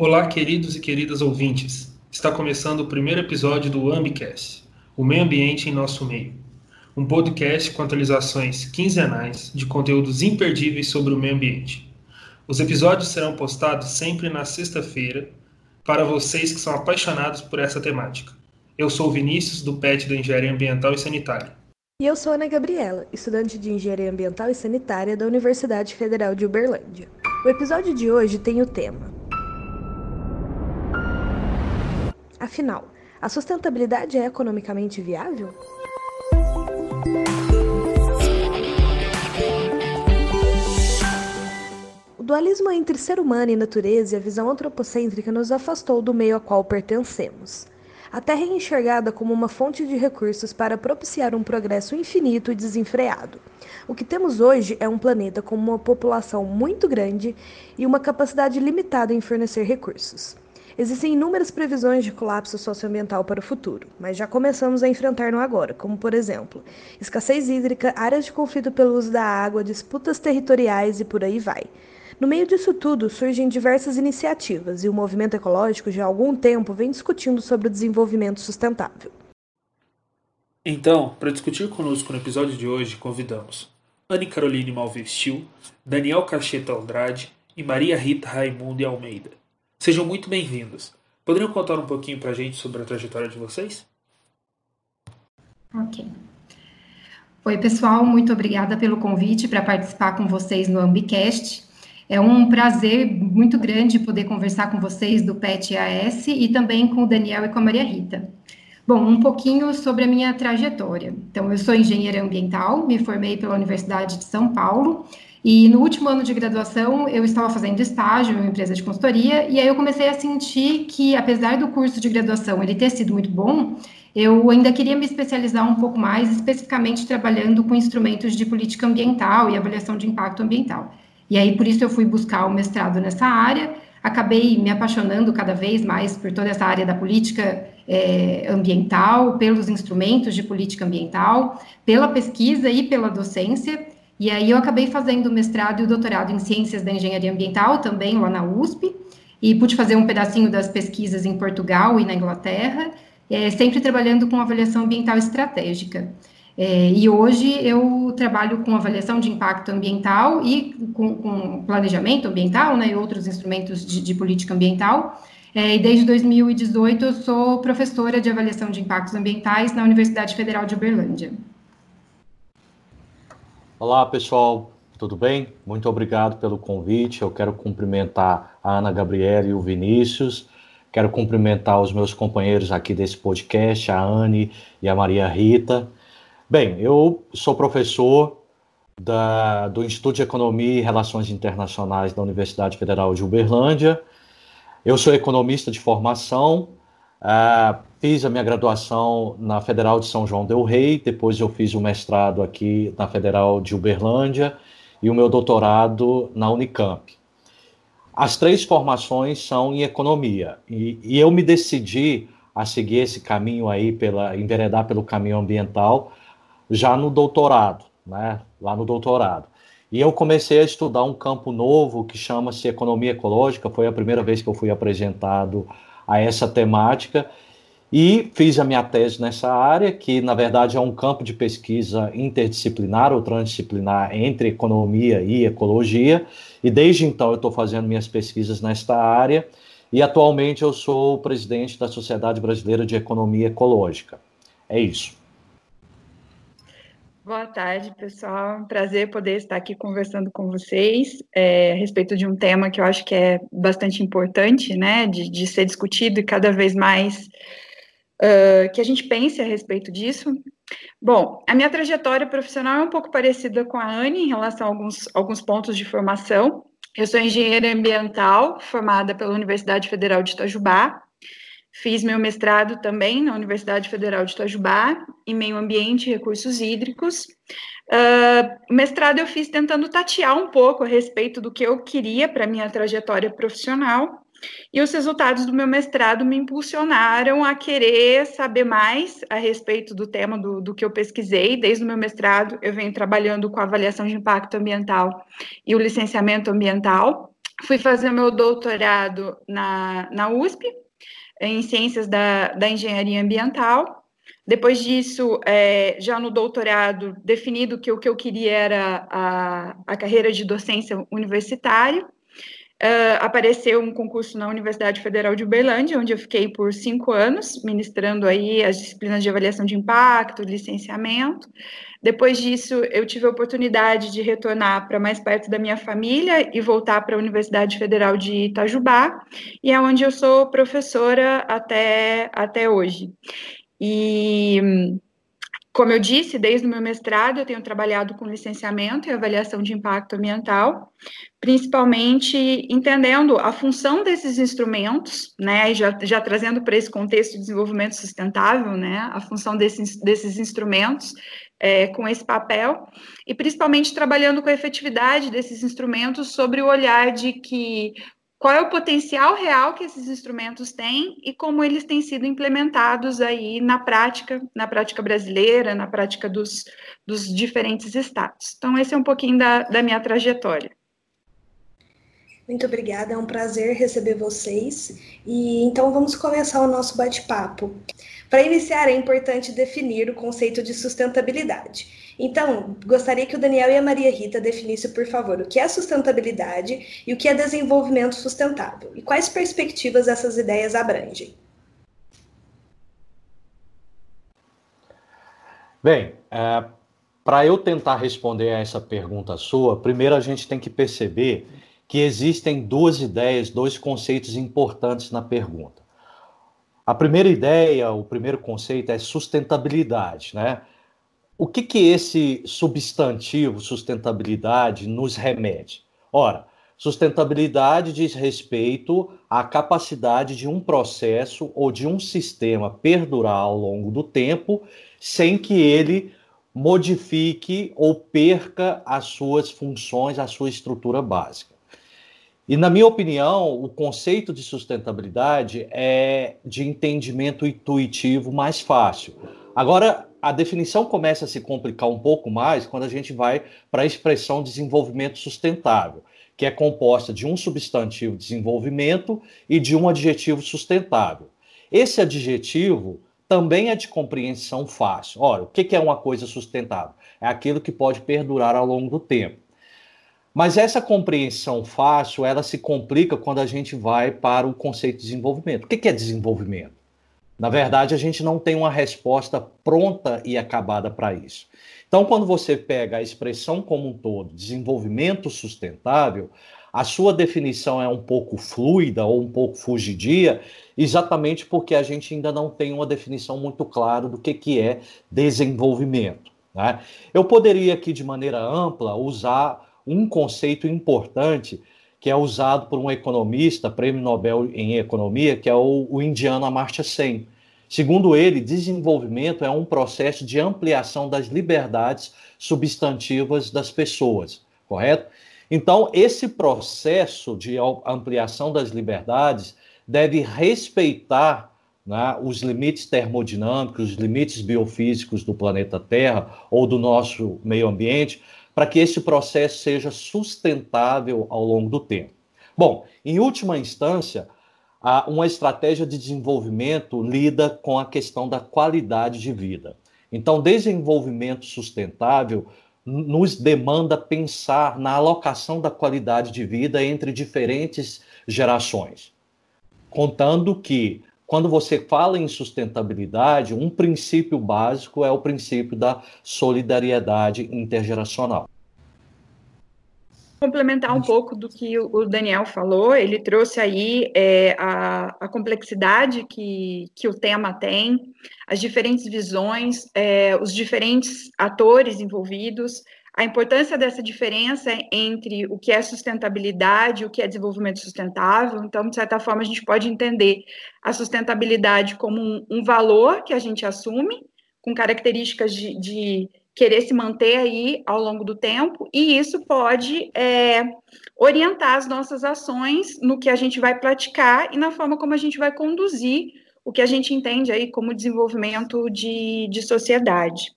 Olá, queridos e queridas ouvintes. Está começando o primeiro episódio do Ambicast, o meio ambiente em nosso meio. Um podcast com atualizações quinzenais de conteúdos imperdíveis sobre o meio ambiente. Os episódios serão postados sempre na sexta-feira para vocês que são apaixonados por essa temática. Eu sou Vinícius, do PET da Engenharia Ambiental e Sanitária. E eu sou Ana Gabriela, estudante de Engenharia Ambiental e Sanitária da Universidade Federal de Uberlândia. O episódio de hoje tem o tema Afinal, a sustentabilidade é economicamente viável? O dualismo entre ser humano e natureza e a visão antropocêntrica nos afastou do meio a qual pertencemos. A Terra é enxergada como uma fonte de recursos para propiciar um progresso infinito e desenfreado. O que temos hoje é um planeta com uma população muito grande e uma capacidade limitada em fornecer recursos. Existem inúmeras previsões de colapso socioambiental para o futuro, mas já começamos a enfrentar no agora, como por exemplo, escassez hídrica, áreas de conflito pelo uso da água, disputas territoriais e por aí vai. No meio disso tudo, surgem diversas iniciativas e o movimento ecológico já há algum tempo vem discutindo sobre o desenvolvimento sustentável. Então, para discutir conosco no episódio de hoje, convidamos Anne Caroline Malvestil, Daniel Cacheta Andrade e Maria Rita Raimundo Almeida. Sejam muito bem-vindos. Poderiam contar um pouquinho para a gente sobre a trajetória de vocês? Ok. Oi, pessoal, muito obrigada pelo convite para participar com vocês no Ambicast. É um prazer muito grande poder conversar com vocês do PET AS e também com o Daniel e com a Maria Rita. Bom, um pouquinho sobre a minha trajetória. Então, eu sou engenheira ambiental, me formei pela Universidade de São Paulo e no último ano de graduação, eu estava fazendo estágio em uma empresa de consultoria, e aí eu comecei a sentir que, apesar do curso de graduação ele ter sido muito bom, eu ainda queria me especializar um pouco mais, especificamente trabalhando com instrumentos de política ambiental e avaliação de impacto ambiental. E aí, por isso, eu fui buscar o mestrado nessa área, acabei me apaixonando cada vez mais por toda essa área da política é, ambiental, pelos instrumentos de política ambiental, pela pesquisa e pela docência. E aí eu acabei fazendo mestrado e doutorado em Ciências da Engenharia Ambiental, também lá na USP, e pude fazer um pedacinho das pesquisas em Portugal e na Inglaterra, é, sempre trabalhando com avaliação ambiental estratégica. É, e hoje eu trabalho com avaliação de impacto ambiental e com, com planejamento ambiental, né, e outros instrumentos de, de política ambiental. É, e desde 2018 eu sou professora de avaliação de impactos ambientais na Universidade Federal de Uberlândia. Olá, pessoal, tudo bem? Muito obrigado pelo convite. Eu quero cumprimentar a Ana Gabriela e o Vinícius. Quero cumprimentar os meus companheiros aqui desse podcast, a Anne e a Maria Rita. Bem, eu sou professor da, do Instituto de Economia e Relações Internacionais da Universidade Federal de Uberlândia. Eu sou economista de formação, uh, Fiz a minha graduação na Federal de São João del Rei, depois eu fiz o mestrado aqui na Federal de Uberlândia e o meu doutorado na Unicamp. As três formações são em economia e, e eu me decidi a seguir esse caminho aí, pela, enveredar pelo caminho ambiental, já no doutorado, né? Lá no doutorado. E eu comecei a estudar um campo novo que chama-se economia ecológica. Foi a primeira vez que eu fui apresentado a essa temática e fiz a minha tese nessa área, que na verdade é um campo de pesquisa interdisciplinar ou transdisciplinar entre economia e ecologia. E desde então eu estou fazendo minhas pesquisas nesta área. E atualmente eu sou o presidente da Sociedade Brasileira de Economia Ecológica. É isso. Boa tarde, pessoal. prazer poder estar aqui conversando com vocês é, a respeito de um tema que eu acho que é bastante importante, né, de, de ser discutido e cada vez mais uh, que a gente pense a respeito disso. Bom, a minha trajetória profissional é um pouco parecida com a Anne em relação a alguns, alguns pontos de formação. Eu sou engenheira ambiental, formada pela Universidade Federal de Itajubá. Fiz meu mestrado também na Universidade Federal de Itajubá, em Meio Ambiente e Recursos Hídricos. Uh, mestrado eu fiz tentando tatear um pouco a respeito do que eu queria para minha trajetória profissional. E os resultados do meu mestrado me impulsionaram a querer saber mais a respeito do tema do, do que eu pesquisei. Desde o meu mestrado, eu venho trabalhando com avaliação de impacto ambiental e o licenciamento ambiental. fui fazer meu doutorado na, na USP, em Ciências da, da Engenharia Ambiental. Depois disso, é, já no doutorado, definido que o que eu queria era a, a carreira de docência universitária. Uh, apareceu um concurso na Universidade Federal de Uberlândia, onde eu fiquei por cinco anos, ministrando aí as disciplinas de avaliação de impacto, licenciamento. Depois disso, eu tive a oportunidade de retornar para mais perto da minha família e voltar para a Universidade Federal de Itajubá, e é onde eu sou professora até, até hoje. E como eu disse, desde o meu mestrado eu tenho trabalhado com licenciamento e avaliação de impacto ambiental, principalmente entendendo a função desses instrumentos, né, e já, já trazendo para esse contexto de desenvolvimento sustentável, né, a função desses, desses instrumentos é, com esse papel, e principalmente trabalhando com a efetividade desses instrumentos sobre o olhar de que qual é o potencial real que esses instrumentos têm e como eles têm sido implementados aí na prática, na prática brasileira, na prática dos, dos diferentes estados. Então, esse é um pouquinho da, da minha trajetória. Muito obrigada, é um prazer receber vocês. E então vamos começar o nosso bate-papo. Para iniciar, é importante definir o conceito de sustentabilidade. Então, gostaria que o Daniel e a Maria Rita definissem, por favor, o que é sustentabilidade e o que é desenvolvimento sustentável, e quais perspectivas essas ideias abrangem. Bem, é, para eu tentar responder a essa pergunta sua, primeiro a gente tem que perceber que existem duas ideias, dois conceitos importantes na pergunta. A primeira ideia, o primeiro conceito é sustentabilidade, né? O que, que esse substantivo sustentabilidade nos remete? Ora, sustentabilidade diz respeito à capacidade de um processo ou de um sistema perdurar ao longo do tempo sem que ele modifique ou perca as suas funções, a sua estrutura básica. E, na minha opinião, o conceito de sustentabilidade é de entendimento intuitivo mais fácil. Agora, a definição começa a se complicar um pouco mais quando a gente vai para a expressão desenvolvimento sustentável, que é composta de um substantivo desenvolvimento e de um adjetivo sustentável. Esse adjetivo também é de compreensão fácil. Ora, o que é uma coisa sustentável? É aquilo que pode perdurar ao longo do tempo. Mas essa compreensão fácil, ela se complica quando a gente vai para o conceito de desenvolvimento. O que é desenvolvimento? Na verdade, a gente não tem uma resposta pronta e acabada para isso. Então, quando você pega a expressão como um todo, desenvolvimento sustentável, a sua definição é um pouco fluida ou um pouco fugidia, exatamente porque a gente ainda não tem uma definição muito clara do que, que é desenvolvimento. Né? Eu poderia aqui, de maneira ampla, usar um conceito importante que é usado por um economista, prêmio Nobel em economia, que é o, o indiano Amartya Sen. Segundo ele, desenvolvimento é um processo de ampliação das liberdades substantivas das pessoas, correto? Então, esse processo de ampliação das liberdades deve respeitar né, os limites termodinâmicos, os limites biofísicos do planeta Terra ou do nosso meio ambiente, para que esse processo seja sustentável ao longo do tempo. Bom, em última instância, uma estratégia de desenvolvimento lida com a questão da qualidade de vida. Então, desenvolvimento sustentável nos demanda pensar na alocação da qualidade de vida entre diferentes gerações, contando que quando você fala em sustentabilidade, um princípio básico é o princípio da solidariedade intergeracional. Complementar um pouco do que o Daniel falou, ele trouxe aí é, a, a, complexidade que, que o tema tem, as diferentes visões, é, os diferentes atores envolvidos, a importância dessa diferença entre o que é sustentabilidade e o que é desenvolvimento sustentável. Então, de certa forma, a gente pode entender a sustentabilidade como um, um valor que a gente assume, com características de, de, querer se manter aí ao longo do tempo, e isso pode é, orientar as nossas ações no que a gente vai praticar e na forma como a gente vai conduzir o que a gente entende aí como desenvolvimento de, de sociedade.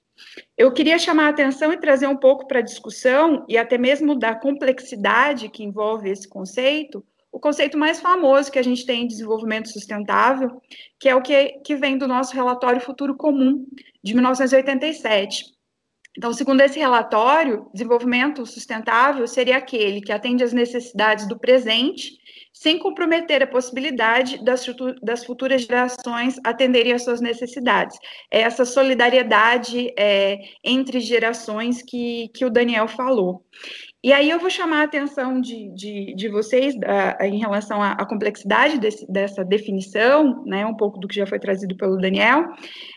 Eu queria chamar a atenção e trazer um pouco para a discussão, e até mesmo da complexidade que envolve esse conceito, o conceito mais famoso que a gente tem em desenvolvimento sustentável, que é o que, que vem do nosso relatório Futuro Comum, de 1987. Então, segundo esse relatório, desenvolvimento sustentável seria aquele que atende às necessidades do presente, sem comprometer a possibilidade das, das futuras gerações atenderem às suas necessidades. É essa solidariedade é, entre gerações que, que o Daniel falou. E aí eu vou chamar a atenção de, de, de vocês em relação à, à complexidade desse, dessa definição, né, um pouco do que já foi trazido pelo Daniel,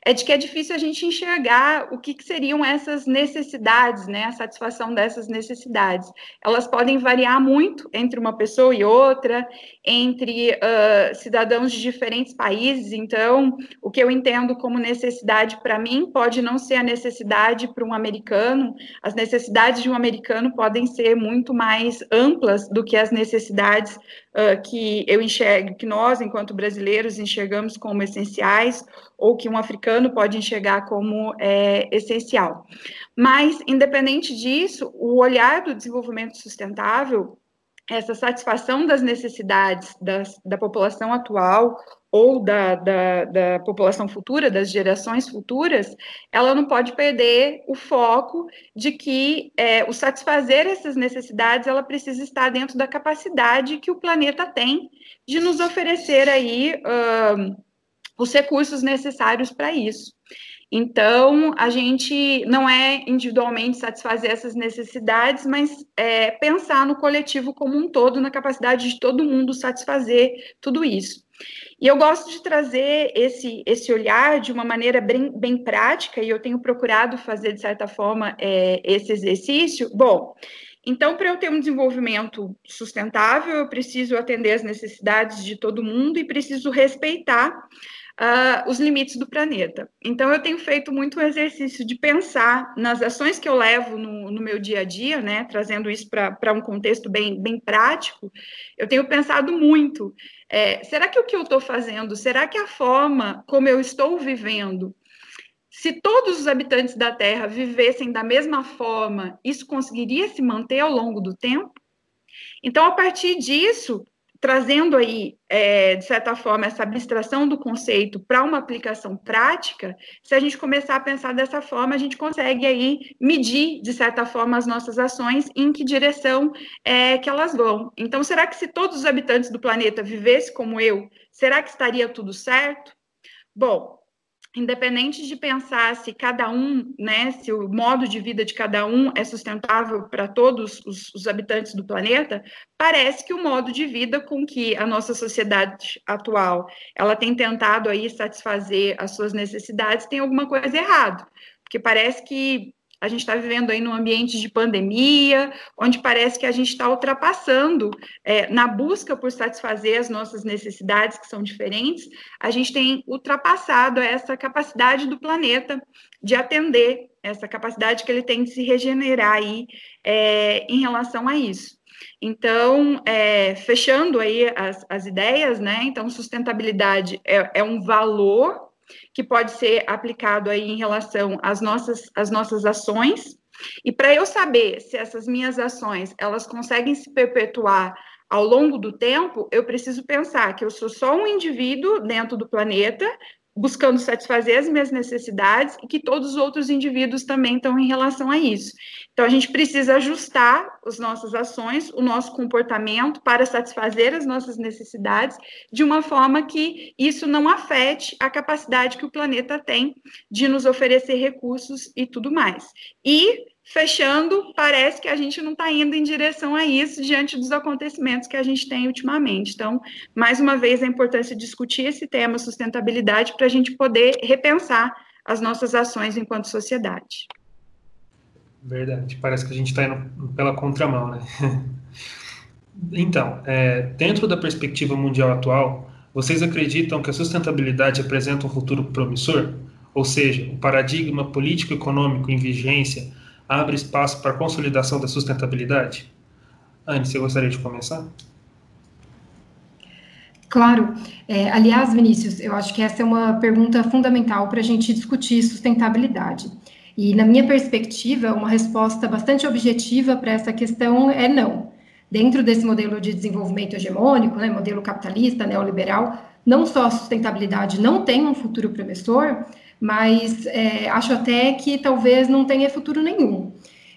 é de que é difícil a gente enxergar o que, que seriam essas necessidades, né, a satisfação dessas necessidades. Elas podem variar muito entre uma pessoa e outra, entre uh, cidadãos de diferentes países, então o que eu entendo como necessidade para mim pode não ser a necessidade para um americano, as necessidades de um americano podem ser muito mais amplas do que as necessidades uh, que eu enxergo, que nós, enquanto brasileiros, enxergamos como essenciais, ou que um africano pode enxergar como é, essencial. Mas, independente disso, o olhar do desenvolvimento sustentável essa satisfação das necessidades das, da população atual ou da, da, da, população futura, das gerações futuras, ela não pode perder o foco de que é, o satisfazer essas necessidades, ela precisa estar dentro da capacidade que o planeta tem de nos oferecer aí uh, os recursos necessários para isso. Então, a gente não é individualmente satisfazer essas necessidades, mas é, pensar no coletivo como um todo, na capacidade de todo mundo satisfazer tudo isso. E eu gosto de trazer esse, esse olhar de uma maneira bem, bem prática, e eu tenho procurado fazer, de certa forma, é, esse exercício. Bom, então, para eu ter um desenvolvimento sustentável, eu preciso atender às necessidades de todo mundo e preciso respeitar uh, os limites do planeta. Então, eu tenho feito muito o exercício de pensar nas ações que eu levo no, no meu dia a dia, né, trazendo isso para um contexto bem, bem prático. Eu tenho pensado muito: é, será que o que eu estou fazendo, será que a forma como eu estou vivendo, se todos os habitantes da Terra vivessem da mesma forma, isso conseguiria se manter ao longo do tempo? Então, a partir disso, trazendo aí, é, de certa forma, essa abstração do conceito para uma aplicação prática, se a gente começar a pensar dessa forma, a gente consegue aí medir, de certa forma, as nossas ações em que direção é, que elas vão. Então, será que se todos os habitantes do planeta vivessem como eu, será que estaria tudo certo? Bom, independente de pensar se cada um, né, se o modo de vida de cada um é sustentável para todos os, os, habitantes do planeta, parece que o modo de vida com que a nossa sociedade atual ela tem tentado aí satisfazer as suas necessidades tem alguma coisa errado, porque parece que a gente está vivendo aí num ambiente de pandemia, onde parece que a gente está ultrapassando, é, na busca por satisfazer as nossas necessidades, que são diferentes, a gente tem ultrapassado essa capacidade do planeta de atender, essa capacidade que ele tem de se regenerar aí é, em relação a isso. Então, é, fechando aí as, as ideias, né? Então, sustentabilidade é, é um valor que pode ser aplicado aí em relação às nossas, às nossas ações. E para eu saber se essas minhas ações elas conseguem se perpetuar ao longo do tempo, eu preciso pensar que eu sou só um indivíduo dentro do planeta, buscando satisfazer as minhas necessidades e que todos os outros indivíduos também estão em relação a isso. Então, a gente precisa ajustar as nossas ações, o nosso comportamento para satisfazer as nossas necessidades de uma forma que isso não afete a capacidade que o planeta tem de nos oferecer recursos e tudo mais. E fechando, parece que a gente não está indo em direção a isso diante dos acontecimentos que a gente tem ultimamente. Então, mais uma vez, a importância de discutir esse tema sustentabilidade para a gente poder repensar as nossas ações enquanto sociedade. Verdade, parece que a gente está indo pela contramão, né? então, é, dentro da perspectiva mundial atual, vocês acreditam que a sustentabilidade apresenta um futuro promissor? Ou seja, o paradigma político-econômico em vigência abre espaço para a consolidação da sustentabilidade? Anne, você gostaria de começar? Claro. É, aliás, Vinícius, eu acho que essa é uma pergunta fundamental para a gente discutir sustentabilidade. E, na minha perspectiva, uma resposta bastante objetiva para essa questão é não. Dentro desse modelo de desenvolvimento hegemônico, né, modelo capitalista, neoliberal, não só a sustentabilidade não tem um futuro promissor, mas é, acho até que talvez não tenha futuro nenhum.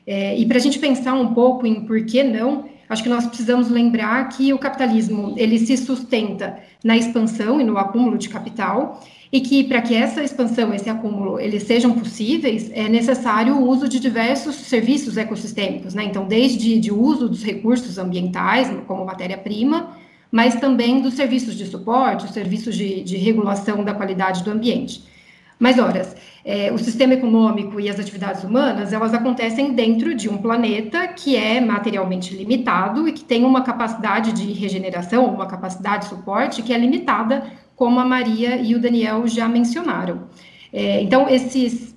É, e para a gente pensar um pouco em por que não, acho que nós precisamos lembrar que o capitalismo ele se sustenta na expansão e no acúmulo de capital, e que para que essa expansão, esse acúmulo, eles sejam possíveis, é necessário o uso de diversos serviços ecossistêmicos, né? Então, desde de uso dos recursos ambientais como matéria-prima, mas também dos serviços de suporte, os serviços de, de regulação da qualidade do ambiente. Mas, ora, é, o sistema econômico e as atividades humanas, elas acontecem dentro de um planeta que é materialmente limitado e que tem uma capacidade de regeneração, uma capacidade de suporte que é limitada, como a Maria e o Daniel já mencionaram. É, então, esses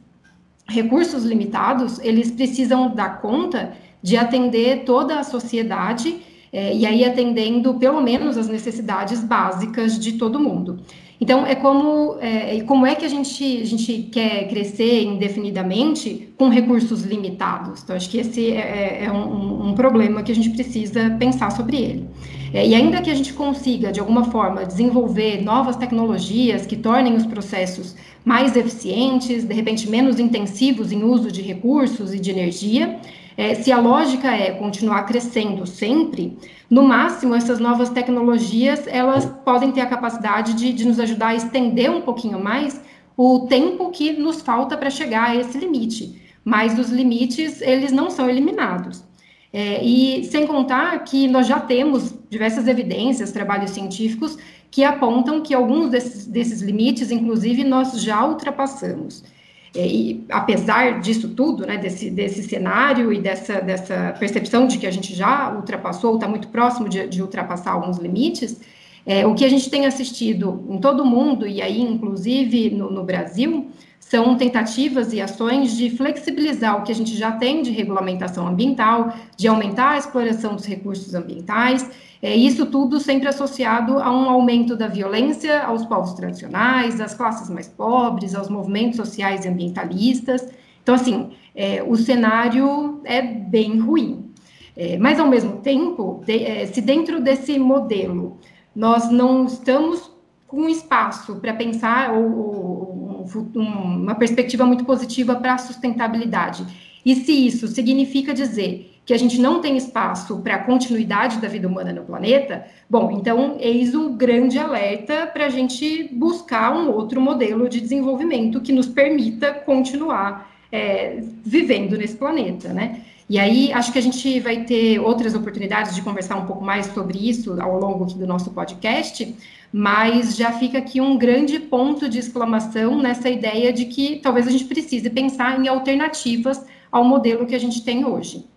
recursos limitados, eles precisam dar conta de atender toda a sociedade é, e aí atendendo pelo menos as necessidades básicas de todo mundo. Então, é como, é, como é que a gente, a gente quer crescer indefinidamente com recursos limitados? Então, acho que esse é, é, é um, um, problema que a gente precisa pensar sobre ele. É, e ainda que a gente consiga, de alguma forma, desenvolver novas tecnologias que tornem os processos mais eficientes, de repente menos intensivos em uso de recursos e de energia, é, se a lógica é continuar crescendo sempre, no máximo essas novas tecnologias elas podem ter a capacidade de, de nos ajudar a estender um pouquinho mais o tempo que nos falta para chegar a esse limite. Mas os limites eles não são eliminados. É, e sem contar que nós já temos diversas evidências, trabalhos científicos que apontam que alguns desses, desses limites, inclusive, nós já ultrapassamos. É, e apesar disso tudo, né, desse, desse cenário e dessa, dessa percepção de que a gente já ultrapassou, está muito próximo de, de, ultrapassar alguns limites, é, o que a gente tem assistido em todo o mundo, e aí inclusive no, no Brasil, são tentativas e ações de flexibilizar o que a gente já tem de regulamentação ambiental, de aumentar a exploração dos recursos ambientais, é, isso tudo sempre associado a um aumento da violência aos povos tradicionais, às classes mais pobres, aos movimentos sociais e ambientalistas. Então, assim, é, o cenário é bem ruim. É, mas, ao mesmo tempo, de, é, se dentro desse modelo nós não estamos com espaço para pensar ou, um, uma perspectiva muito positiva para a sustentabilidade. E se isso significa dizer que a gente não tem espaço para a continuidade da vida humana no planeta, bom, então eis o grande alerta para a gente buscar um outro modelo de desenvolvimento que nos permita continuar é, vivendo nesse planeta, né? E aí, acho que a gente vai ter outras oportunidades de conversar um pouco mais sobre isso ao longo do nosso podcast, mas já fica aqui um grande ponto de exclamação nessa ideia de que talvez a gente precise pensar em alternativas ao modelo que a gente tem hoje.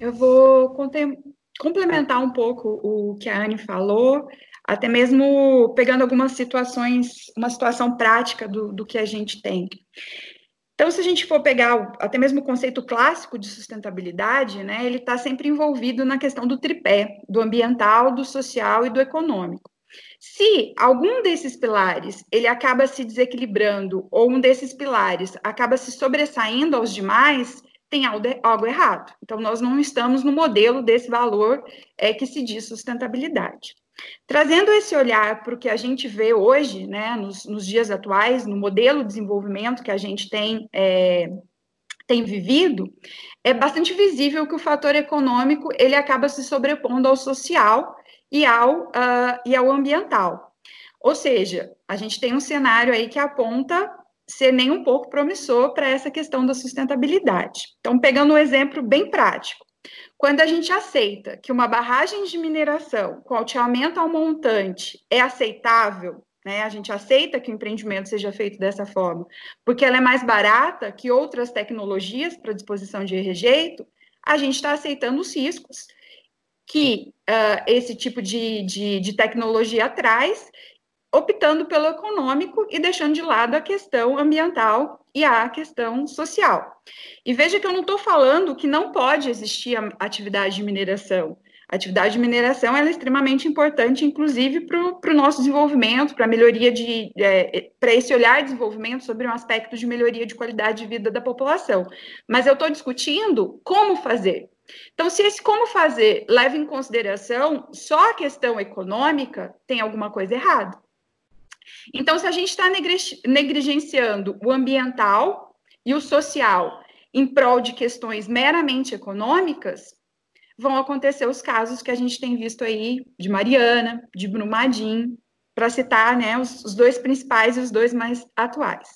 Eu vou complementar um pouco o que a Anne falou, até mesmo pegando algumas situações, uma situação prática do, do que a gente tem. Então, se a gente for pegar até mesmo o conceito clássico de sustentabilidade, né, ele está sempre envolvido na questão do tripé, do ambiental, do social e do econômico. Se algum desses pilares ele acaba se desequilibrando ou um desses pilares acaba se sobressaindo aos demais, tem algo, errado. Então, nós não estamos no modelo desse valor é, que se diz sustentabilidade. Trazendo esse olhar para o que a gente vê hoje, né, nos, nos, dias atuais, no modelo de desenvolvimento que a gente tem, é, tem vivido, é bastante visível que o fator econômico ele acaba se sobrepondo ao social e ao, uh, e ao ambiental. Ou seja, a gente tem um cenário aí que aponta ser nem um pouco promissor para essa questão da sustentabilidade. Então, pegando um exemplo bem prático, quando a gente aceita que uma barragem de mineração com alteamento ao montante é aceitável, né, a gente aceita que o empreendimento seja feito dessa forma, porque ela é mais barata que outras tecnologias para disposição de rejeito, a gente está aceitando os riscos que uh, esse tipo de, de, de tecnologia traz optando pelo econômico e deixando de lado a questão ambiental e a questão social. E veja que eu não estou falando que não pode existir atividade de mineração. A atividade de mineração é extremamente importante, inclusive para o nosso desenvolvimento, para a melhoria de. É, para esse olhar de desenvolvimento sobre um aspecto de melhoria de qualidade de vida da população. Mas eu estou discutindo como fazer. Então, se esse como fazer leva em consideração só a questão econômica, tem alguma coisa errada. Então, se a gente está negligenciando o ambiental e o social em prol de questões meramente econômicas, vão acontecer os casos que a gente tem visto aí de Mariana, de Brumadinho, para citar né, os, os dois principais e os dois mais atuais.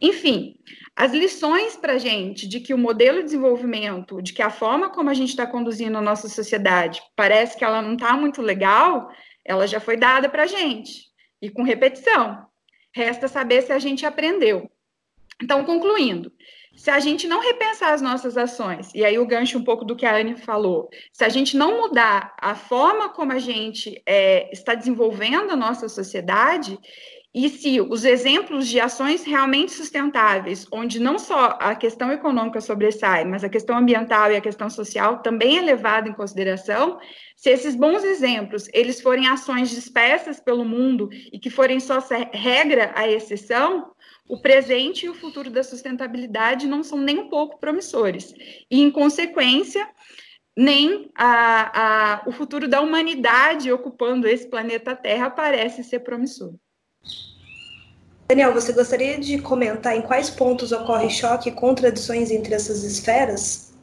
Enfim, as lições para a gente de que o modelo de desenvolvimento, de que a forma como a gente está conduzindo a nossa sociedade parece que ela não está muito legal, ela já foi dada para a gente, e com repetição. Resta saber se a gente aprendeu. Então, concluindo, se a gente não repensar as nossas ações, e aí o gancho um pouco do que a Anne falou, se a gente não mudar a forma como a gente é, está desenvolvendo a nossa sociedade, e se os exemplos de ações realmente sustentáveis, onde não só a questão econômica sobressai, mas a questão ambiental e a questão social também é levada em consideração, se esses bons exemplos eles forem ações dispersas pelo mundo e que forem só regra a exceção, o presente e o futuro da sustentabilidade não são nem um pouco promissores. E, em consequência, nem a, a, o futuro da humanidade ocupando esse planeta Terra parece ser promissor. Daniel, você gostaria de comentar em quais pontos ocorre choque e contradições entre essas esferas?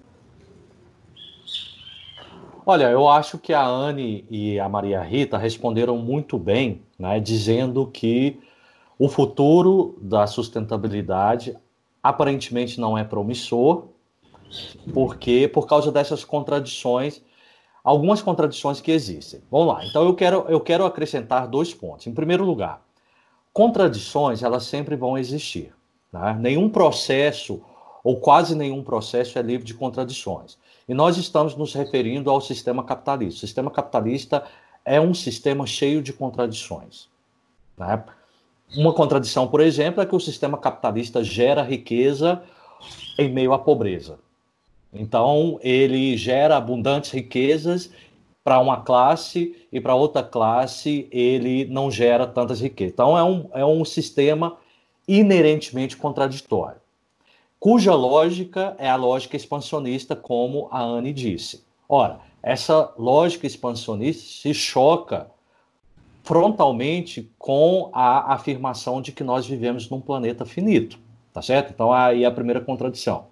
Olha, eu acho que a Anne e a Maria Rita responderam muito bem, né, dizendo que o futuro da sustentabilidade aparentemente não é promissor, porque por causa dessas contradições, algumas contradições que existem. Vamos lá. Então eu quero eu quero acrescentar dois pontos. Em primeiro lugar, Contradições, elas sempre vão existir. Né? Nenhum processo, ou quase nenhum processo, é livre de contradições. E nós estamos nos referindo ao sistema capitalista. O sistema capitalista é um sistema cheio de contradições. Né? Uma contradição, por exemplo, é que o sistema capitalista gera riqueza em meio à pobreza. Então, ele gera abundantes riquezas para uma classe e para outra classe ele não gera tantas riquezas. Então é um, é um sistema inerentemente contraditório, cuja lógica é a lógica expansionista, como a Anne disse. Ora, essa lógica expansionista se choca frontalmente com a afirmação de que nós vivemos num planeta finito, tá certo? Então aí é a primeira contradição.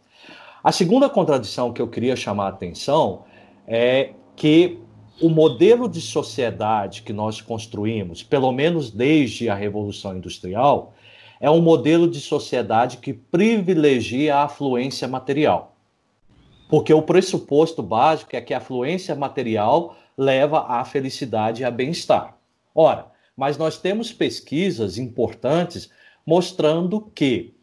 A segunda contradição que eu queria chamar a atenção é que o modelo de sociedade que nós construímos, pelo menos desde a Revolução Industrial, é um modelo de sociedade que privilegia a afluência material. Porque o pressuposto básico é que a afluência material leva à felicidade e a bem-estar. Ora, mas nós temos pesquisas importantes mostrando que,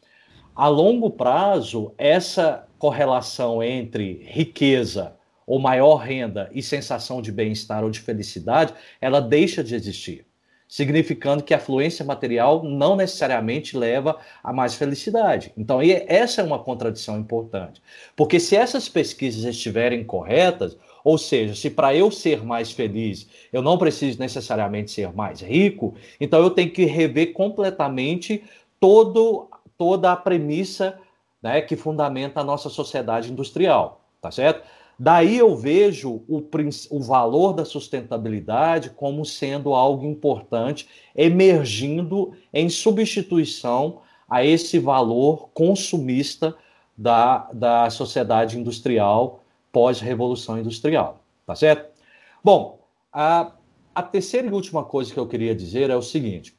a longo prazo, essa correlação entre riqueza ou maior renda e sensação de bem-estar ou de felicidade, ela deixa de existir. Significando que a fluência material não necessariamente leva a mais felicidade. Então, essa é uma contradição importante. Porque se essas pesquisas estiverem corretas, ou seja, se para eu ser mais feliz eu não preciso necessariamente ser mais rico, então eu tenho que rever completamente todo, toda a premissa né, que fundamenta a nossa sociedade industrial, tá certo? Daí eu vejo o, o valor da sustentabilidade como sendo algo importante, emergindo em substituição a esse valor consumista da, da sociedade industrial pós-revolução industrial. Tá certo? Bom, a, a terceira e última coisa que eu queria dizer é o seguinte: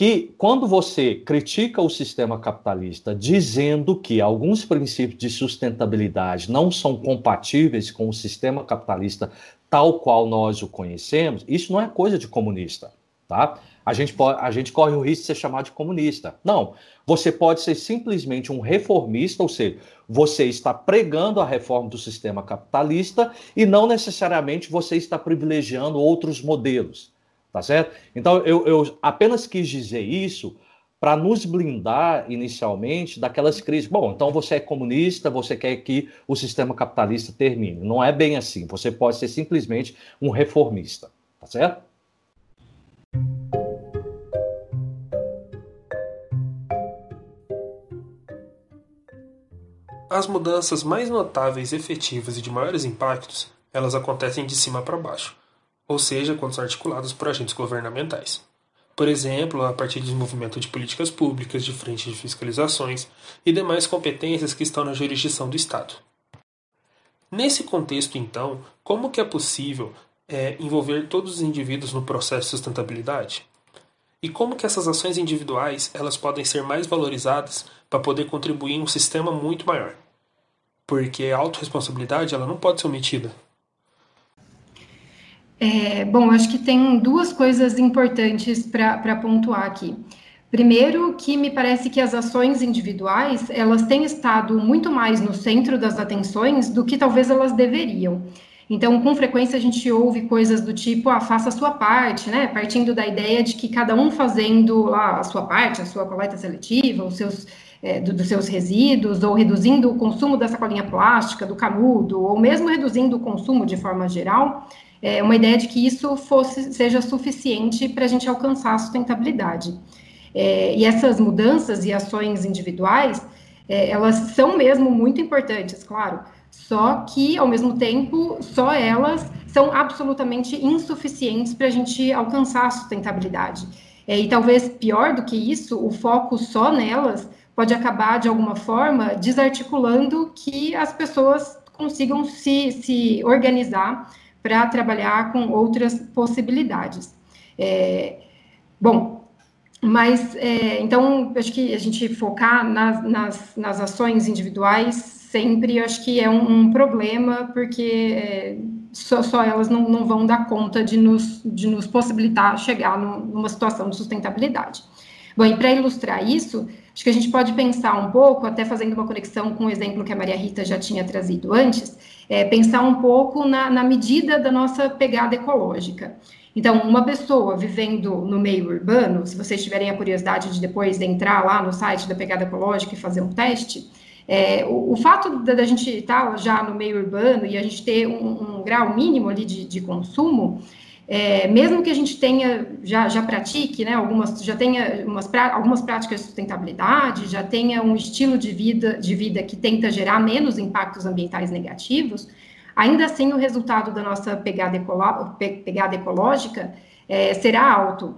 que quando você critica o sistema capitalista dizendo que alguns princípios de sustentabilidade não são compatíveis com o sistema capitalista tal qual nós o conhecemos, isso não é coisa de comunista, tá? A gente, pode, a gente corre o risco de ser chamado de comunista. Não, você pode ser simplesmente um reformista, ou seja, você está pregando a reforma do sistema capitalista e não necessariamente você está privilegiando outros modelos. Tá certo? Então, eu, eu apenas quis dizer isso para nos blindar inicialmente daquelas crises. Bom, então você é comunista, você quer que o sistema capitalista termine. Não é bem assim. Você pode ser simplesmente um reformista, tá certo? As mudanças mais notáveis, efetivas e de maiores impactos, elas acontecem de cima para baixo, ou seja, quando são articuladas por agentes governamentais. Por exemplo, a partir de desenvolvimento de políticas públicas, de frente de fiscalizações e demais competências que estão na jurisdição do Estado. Nesse contexto, então, como que é possível é, envolver todos os indivíduos no processo de sustentabilidade? E como que essas ações individuais elas podem ser mais valorizadas para poder contribuir em um sistema muito maior? Porque a autorresponsabilidade ela não pode ser omitida. É, bom, acho que tem duas coisas importantes para pontuar aqui. Primeiro, que me parece que as ações individuais elas têm estado muito mais no centro das atenções do que talvez elas deveriam. Então, com frequência a gente ouve coisas do tipo, ah, faça a sua parte, né? Partindo da ideia de que cada um fazendo lá a sua parte, a sua coleta seletiva, os seus é, do, dos seus resíduos, ou reduzindo o consumo da sacolinha plástica, do canudo, ou mesmo reduzindo o consumo de forma geral, é, uma ideia de que isso fosse, seja suficiente para a gente alcançar a sustentabilidade. É, e essas mudanças e ações individuais, é, elas são mesmo muito importantes, claro, só que, ao mesmo tempo, só elas são absolutamente insuficientes para a gente alcançar a sustentabilidade. É, e talvez pior do que isso, o foco só nelas pode acabar, de alguma forma, desarticulando que as pessoas consigam se, se organizar para trabalhar com outras possibilidades. É, bom, mas é, então acho que a gente focar nas, nas, nas ações individuais sempre acho que é um, um problema, porque é, só, só, elas não, não, vão dar conta de nos, de nos possibilitar chegar no, numa situação de sustentabilidade. Bom, e para ilustrar isso, acho que a gente pode pensar um pouco, até fazendo uma conexão com o exemplo que a Maria Rita já tinha trazido antes, é, pensar um pouco na, na medida da nossa pegada ecológica. Então, uma pessoa vivendo no meio urbano, se vocês tiverem a curiosidade de depois entrar lá no site da Pegada Ecológica e fazer um teste, é, o, o, fato da, gente estar já no meio urbano e a gente ter um, um grau mínimo ali de, de consumo, é, mesmo que a gente tenha, já, já pratique, né, algumas, já tenha umas, algumas práticas de sustentabilidade, já tenha um estilo de vida, de vida que tenta gerar menos impactos ambientais negativos, ainda assim o resultado da nossa pegada, pegada ecológica é, será alto.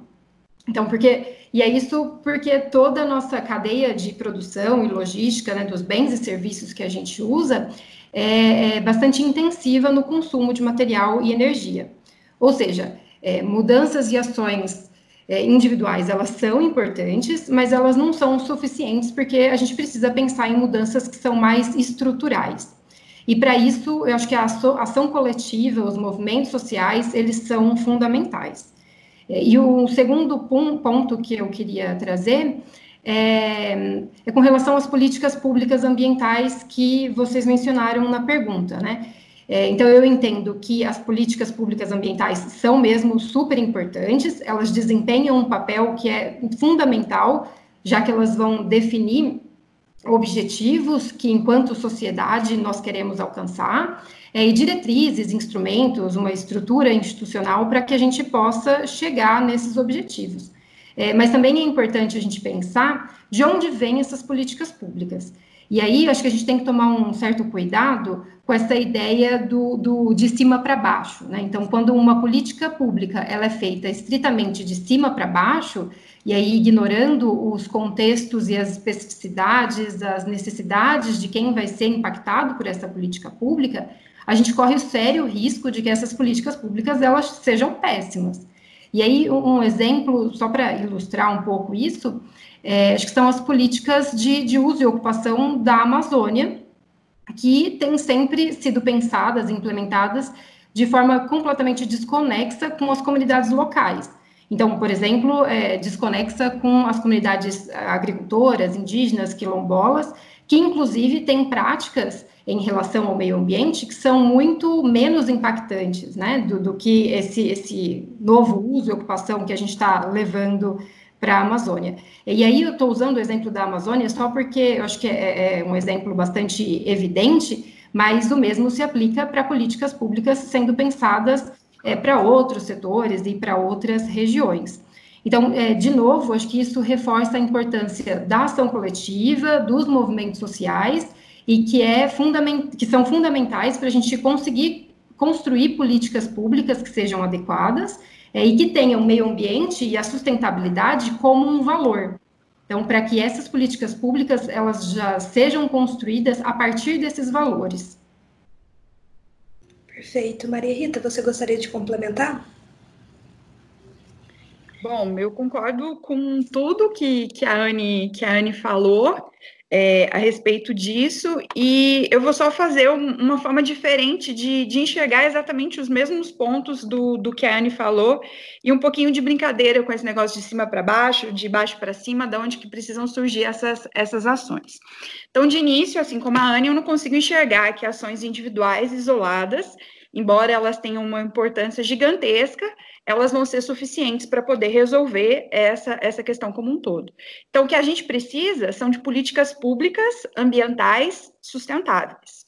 Então, porque, e é isso porque toda a nossa cadeia de produção e logística, né, dos bens e serviços que a gente usa, é, é bastante intensiva no consumo de material e energia. Ou seja, é, mudanças e ações é, individuais, elas são importantes, mas elas não são suficientes, porque a gente precisa pensar em mudanças que são mais estruturais. E para isso, eu acho que a ação coletiva, os movimentos sociais, eles são fundamentais. É, e o segundo ponto que eu queria trazer é, é, com relação às políticas públicas ambientais que vocês mencionaram na pergunta, né? É, então, eu entendo que as políticas públicas ambientais são mesmo super importantes, elas desempenham um papel que é fundamental, já que elas vão definir objetivos que, enquanto sociedade, nós queremos alcançar, é, e diretrizes, instrumentos, uma estrutura institucional para que a gente possa chegar nesses objetivos. É, mas também é importante a gente pensar de onde vêm essas políticas públicas. E aí, acho que a gente tem que tomar um certo cuidado com essa ideia do, do de cima para baixo. Né? Então, quando uma política pública ela é feita estritamente de cima para baixo, e aí ignorando os contextos e as especificidades, as necessidades de quem vai ser impactado por essa política pública, a gente corre o sério risco de que essas políticas públicas elas sejam péssimas. E aí, um exemplo, só para ilustrar um pouco isso, é, acho que são as políticas de, de uso e ocupação da Amazônia, que têm sempre sido pensadas implementadas de forma completamente desconexa com as comunidades locais. Então, por exemplo, é, desconexa com as comunidades agricultoras, indígenas, quilombolas, que inclusive têm práticas em relação ao meio ambiente que são muito menos impactantes, né, do, do que esse, esse novo uso e ocupação que a gente está levando para a Amazônia. E aí eu estou usando o exemplo da Amazônia só porque eu acho que é, é um exemplo bastante evidente, mas o mesmo se aplica para políticas públicas sendo pensadas é, para outros setores e para outras regiões. Então, é, de novo, acho que isso reforça a importância da ação coletiva, dos movimentos sociais, e que, é que são fundamentais para a gente conseguir construir políticas públicas que sejam adequadas é, e que tenham o meio ambiente e a sustentabilidade como um valor. Então, para que essas políticas públicas elas já sejam construídas a partir desses valores. Perfeito. Maria Rita, você gostaria de complementar? Bom, eu concordo com tudo que, que, a, Anne, que a Anne falou é, a respeito disso, e eu vou só fazer uma forma diferente de, de enxergar exatamente os mesmos pontos do, do que a Anne falou, e um pouquinho de brincadeira com esse negócio de cima para baixo, de baixo para cima, de onde que precisam surgir essas, essas ações. Então, de início, assim como a Anne, eu não consigo enxergar que ações individuais isoladas, embora elas tenham uma importância gigantesca, elas vão ser suficientes para poder resolver essa, essa questão como um todo. Então, o que a gente precisa são de políticas públicas ambientais sustentáveis.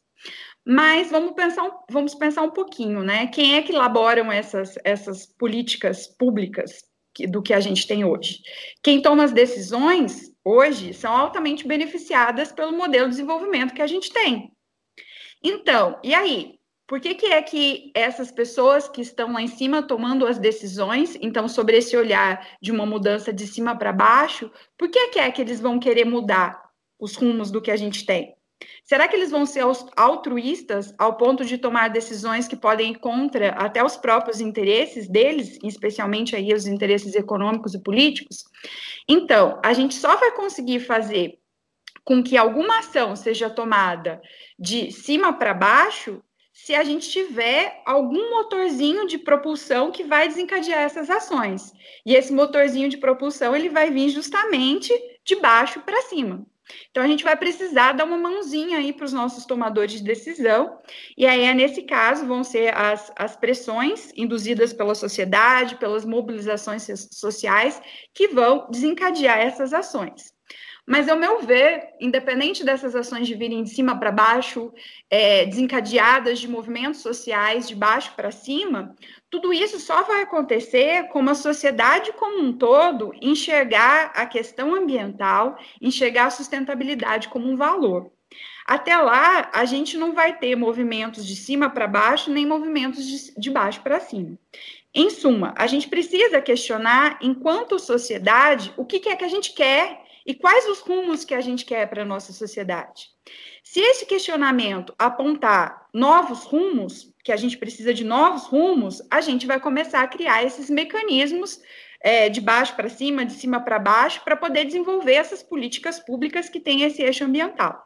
Mas vamos pensar, vamos pensar um pouquinho, né? Quem é que elaboram essas, essas políticas públicas que, do que a gente tem hoje? Quem toma as decisões hoje são altamente beneficiadas pelo modelo de desenvolvimento que a gente tem. Então, e aí? Por que, que é que essas pessoas que estão lá em cima tomando as decisões, então, sobre esse olhar de uma mudança de cima para baixo, por que, que é que eles vão querer mudar os rumos do que a gente tem? Será que eles vão ser altruístas ao ponto de tomar decisões que podem ir contra até os próprios interesses deles, especialmente aí os interesses econômicos e políticos? Então, a gente só vai conseguir fazer com que alguma ação seja tomada de cima para baixo se a gente tiver algum motorzinho de propulsão que vai desencadear essas ações. E esse motorzinho de propulsão ele vai vir justamente de baixo para cima. Então a gente vai precisar dar uma mãozinha aí para os nossos tomadores de decisão, e aí é nesse caso vão ser as, as pressões induzidas pela sociedade, pelas mobilizações sociais, que vão desencadear essas ações. Mas, ao meu ver, independente dessas ações de virem de cima para baixo, é, desencadeadas de movimentos sociais de baixo para cima, tudo isso só vai acontecer com uma sociedade como um todo enxergar a questão ambiental, enxergar a sustentabilidade como um valor. Até lá, a gente não vai ter movimentos de cima para baixo, nem movimentos de, de baixo para cima. Em suma, a gente precisa questionar, enquanto sociedade, o que, que é que a gente quer e quais os rumos que a gente quer para a nossa sociedade. Se esse questionamento apontar novos rumos, que a gente precisa de novos rumos, a gente vai começar a criar esses mecanismos é, de baixo para cima, de cima para baixo, para poder desenvolver essas políticas públicas que têm esse eixo ambiental.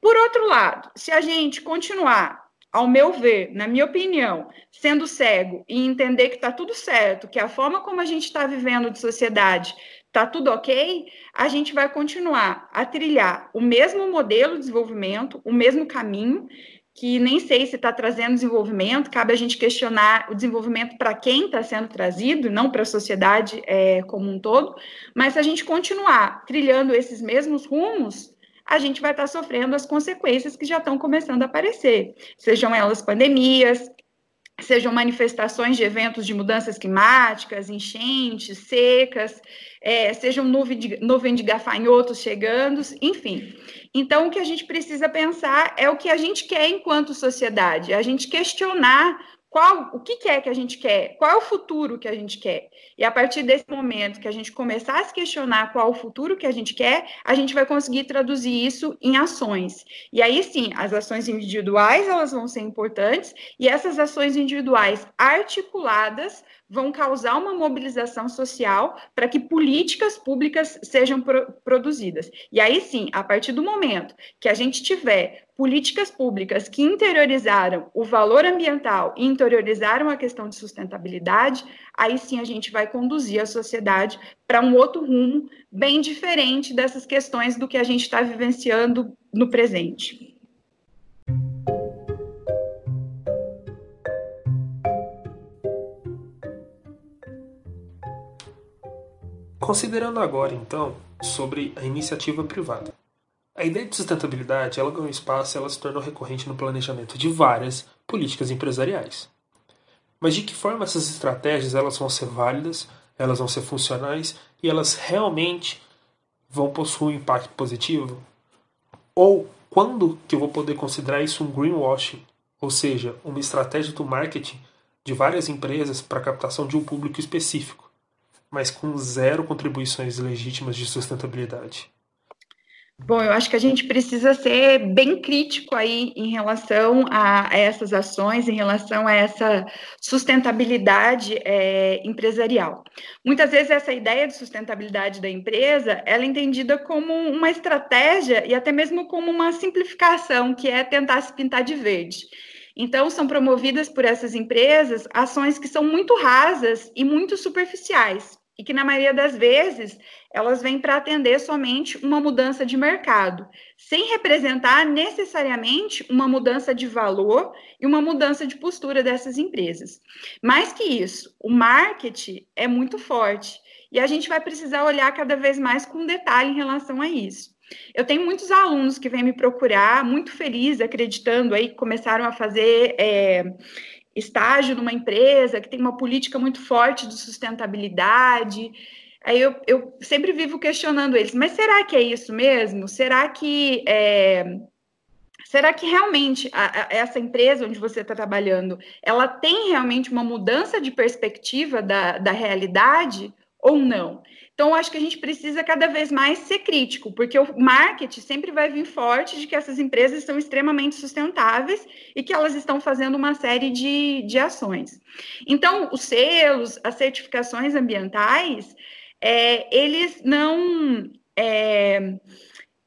Por outro lado, se a gente continuar ao meu ver, na minha opinião, sendo cego e entender que está tudo certo, que a forma como a gente está vivendo de sociedade tá tudo ok, a gente vai continuar a trilhar o mesmo modelo de desenvolvimento, o mesmo caminho, que nem sei se está trazendo desenvolvimento, cabe a gente questionar o desenvolvimento para quem está sendo trazido, não para a sociedade é, como um todo, mas se a gente continuar trilhando esses mesmos rumos, a gente vai estar tá sofrendo as consequências que já estão começando a aparecer, sejam elas pandemias, sejam manifestações de eventos de mudanças climáticas, enchentes, secas, é, sejam nuvem de, nuvem de gafanhotos chegando, enfim. Então, o que a gente precisa pensar é o que a gente quer enquanto sociedade, a gente questionar qual, o que, é que a gente quer? Qual é o futuro que a gente quer? E a partir desse momento que a gente começar a se questionar qual é o futuro que a gente quer, a gente vai conseguir traduzir isso em ações. E aí sim, as ações individuais elas vão ser importantes e essas ações individuais articuladas vão causar uma mobilização social para que políticas públicas sejam pro produzidas. E aí sim, a partir do momento que a gente tiver políticas públicas que interiorizaram o valor ambiental e interiorizaram a questão de sustentabilidade, aí sim a gente vai conduzir a sociedade para um outro rumo bem diferente dessas questões do que a gente está vivenciando no presente. Considerando agora, então, sobre a iniciativa privada. A ideia de sustentabilidade ela ganhou espaço e ela se tornou recorrente no planejamento de várias políticas empresariais. Mas de que forma essas estratégias elas vão ser válidas, elas vão ser funcionais e elas realmente vão possuir um impacto positivo? Ou quando que eu vou poder considerar isso um greenwashing, ou seja, uma estratégia do marketing de várias empresas para captação de um público específico, mas com zero contribuições legítimas de sustentabilidade? Bom, eu acho que a gente precisa ser bem crítico aí em relação a, essas ações, em relação a essa sustentabilidade é, empresarial. Muitas vezes essa ideia de sustentabilidade da empresa, ela é entendida como uma estratégia e até mesmo como uma simplificação, que é tentar se pintar de verde. Então, são promovidas por essas empresas ações que são muito rasas e muito superficiais e que, na maioria das vezes, elas vêm para atender somente uma mudança de mercado, sem representar necessariamente uma mudança de valor e uma mudança de postura dessas empresas. Mais que isso, o marketing é muito forte e a gente vai precisar olhar cada vez mais com detalhe em relação a isso. Eu tenho muitos alunos que vêm me procurar, muito felizes, acreditando aí começaram a fazer é, estágio numa empresa que tem uma política muito forte de sustentabilidade. Aí eu, eu sempre vivo questionando eles, mas será que é isso mesmo? Será que é, será que realmente a, a, essa empresa onde você está trabalhando, ela tem realmente uma mudança de perspectiva da, da realidade ou não? Então, acho que a gente precisa cada vez mais ser crítico, porque o marketing sempre vai vir forte de que essas empresas são extremamente sustentáveis e que elas estão fazendo uma série de, de ações. Então, os selos, as certificações ambientais, é, eles não. É,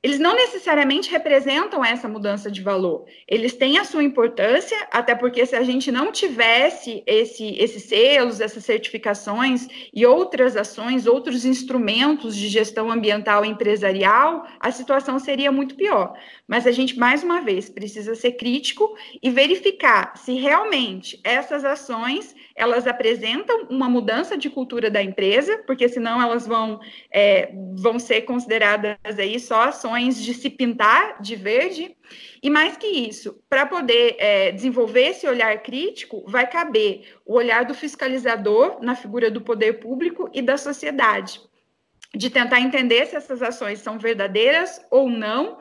eles não necessariamente representam essa mudança de valor. Eles têm a sua importância, até porque se a gente não tivesse esse, esses selos, essas certificações e outras ações, outros instrumentos de gestão ambiental empresarial, a situação seria muito pior. Mas a gente, mais uma vez, precisa ser crítico e verificar se realmente essas ações elas apresentam uma mudança de cultura da empresa, porque senão elas vão, é, vão ser consideradas aí só ações de se pintar de verde. E mais que isso, para poder é, desenvolver esse olhar crítico, vai caber o olhar do fiscalizador na figura do poder público e da sociedade, de tentar entender se essas ações são verdadeiras ou não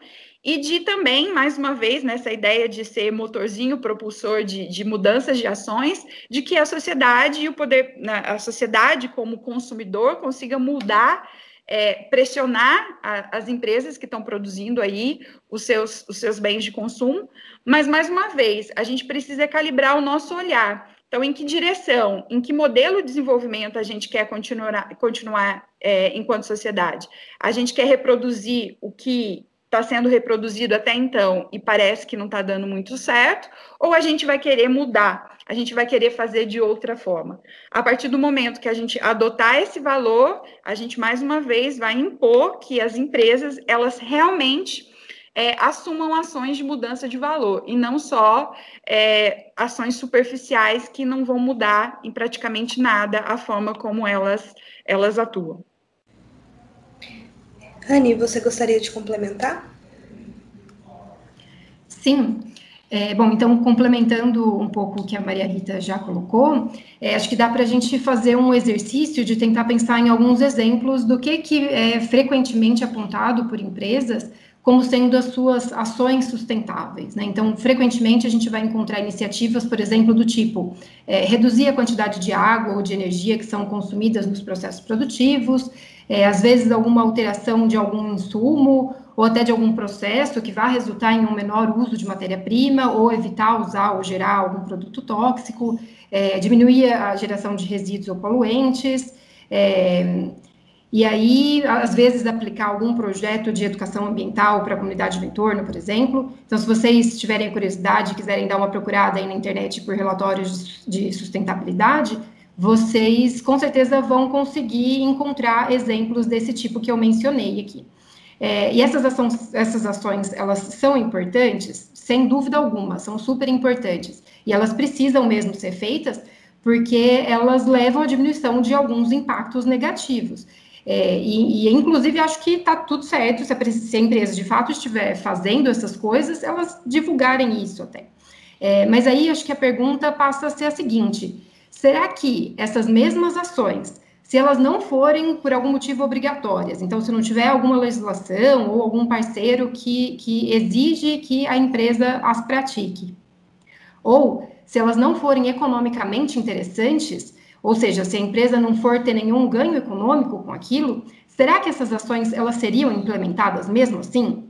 e de também, mais uma vez, nessa ideia de ser motorzinho propulsor de, de mudanças de ações, de que a sociedade e o poder, né, a sociedade como consumidor consiga mudar é, pressionar a, as empresas que estão produzindo aí os seus, os seus bens de consumo, mas mais uma vez a gente precisa calibrar o nosso olhar. Então, em que direção, em que modelo de desenvolvimento a gente quer continuar, continuar é, enquanto sociedade? A gente quer reproduzir o que está sendo reproduzido até então e parece que não está dando muito certo, ou a gente vai querer mudar, a gente vai querer fazer de outra forma. A partir do momento que a gente adotar esse valor, a gente mais uma vez vai impor que as empresas elas realmente é, assumam ações de mudança de valor e não só é, ações superficiais que não vão mudar em praticamente nada a forma como elas elas atuam. Anne, você gostaria de complementar? Sim. É, bom, então, complementando um pouco o que a Maria Rita já colocou, é, acho que dá para a gente fazer um exercício de tentar pensar em alguns exemplos do que, que é frequentemente apontado por empresas como sendo as suas ações sustentáveis. Né? Então, frequentemente a gente vai encontrar iniciativas, por exemplo, do tipo é, reduzir a quantidade de água ou de energia que são consumidas nos processos produtivos, é, às vezes alguma alteração de algum insumo ou até de algum processo que vá resultar em um menor uso de matéria-prima ou evitar usar ou gerar algum produto tóxico, é, diminuir a geração de resíduos ou poluentes, é, e aí, às vezes, aplicar algum projeto de educação ambiental para a comunidade do entorno, por exemplo. Então, se vocês tiverem curiosidade e quiserem dar uma procurada aí na internet por relatórios de sustentabilidade, vocês com certeza vão conseguir encontrar exemplos desse tipo que eu mencionei aqui. É, e essas ações, essas ações, elas são importantes, sem dúvida alguma, são super importantes. E elas precisam mesmo ser feitas, porque elas levam à diminuição de alguns impactos negativos. É, e, e, inclusive, acho que está tudo certo se a, se a, empresa de fato estiver fazendo essas coisas, elas divulgarem isso até. É, mas aí acho que a pergunta passa a ser a seguinte: será que essas mesmas ações, se elas não forem por algum motivo obrigatórias, então se não tiver alguma legislação ou algum parceiro que, que exige que a empresa as pratique, ou se elas não forem economicamente interessantes, ou seja, se a empresa não for ter nenhum ganho econômico com aquilo, será que essas ações elas seriam implementadas mesmo assim?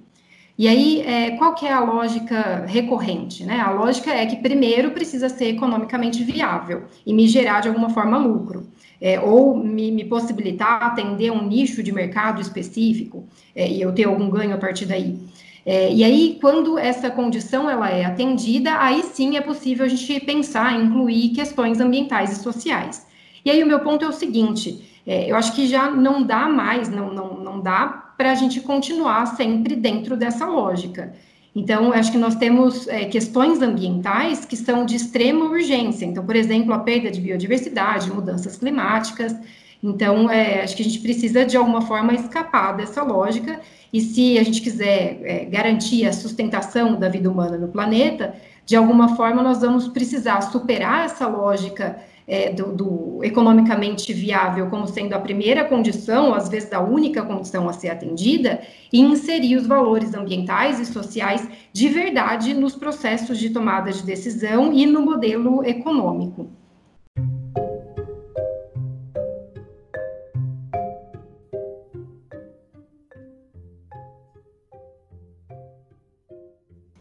E aí, é, qual que é a lógica recorrente? Né? A lógica é que primeiro precisa ser economicamente viável e me gerar de alguma forma lucro. É, ou me, me, possibilitar atender um nicho de mercado específico é, e eu ter algum ganho a partir daí. É, e aí, quando essa condição ela é atendida, aí sim é possível a gente pensar em incluir questões ambientais e sociais. E aí o meu ponto é o seguinte: é, eu acho que já não dá mais, não, não, não dá para a gente continuar sempre dentro dessa lógica. Então, acho que nós temos é, questões ambientais que são de extrema urgência. Então, por exemplo, a perda de biodiversidade, mudanças climáticas. Então, é, acho que a gente precisa, de alguma forma, escapar dessa lógica e se a gente quiser é, garantir a sustentação da vida humana no planeta, de alguma forma nós vamos precisar superar essa lógica é, do, do, economicamente viável como sendo a primeira condição, às vezes a única condição a ser atendida, e inserir os valores ambientais e sociais de verdade nos processos de tomada de decisão e no modelo econômico.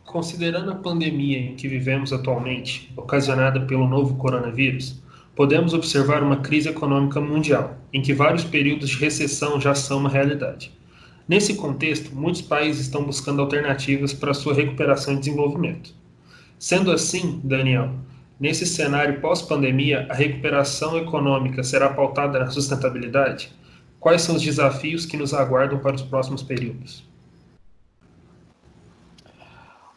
Considerando a pandemia em que vivemos atualmente, ocasionada pelo novo coronavírus, podemos observar uma crise econômica mundial, em que vários períodos de recessão já são uma realidade. Nesse contexto, muitos países estão buscando alternativas para sua recuperação e desenvolvimento. Sendo assim, Daniel, nesse cenário pós-pandemia, a recuperação econômica será pautada na sustentabilidade? Quais são os desafios que nos aguardam para os próximos períodos?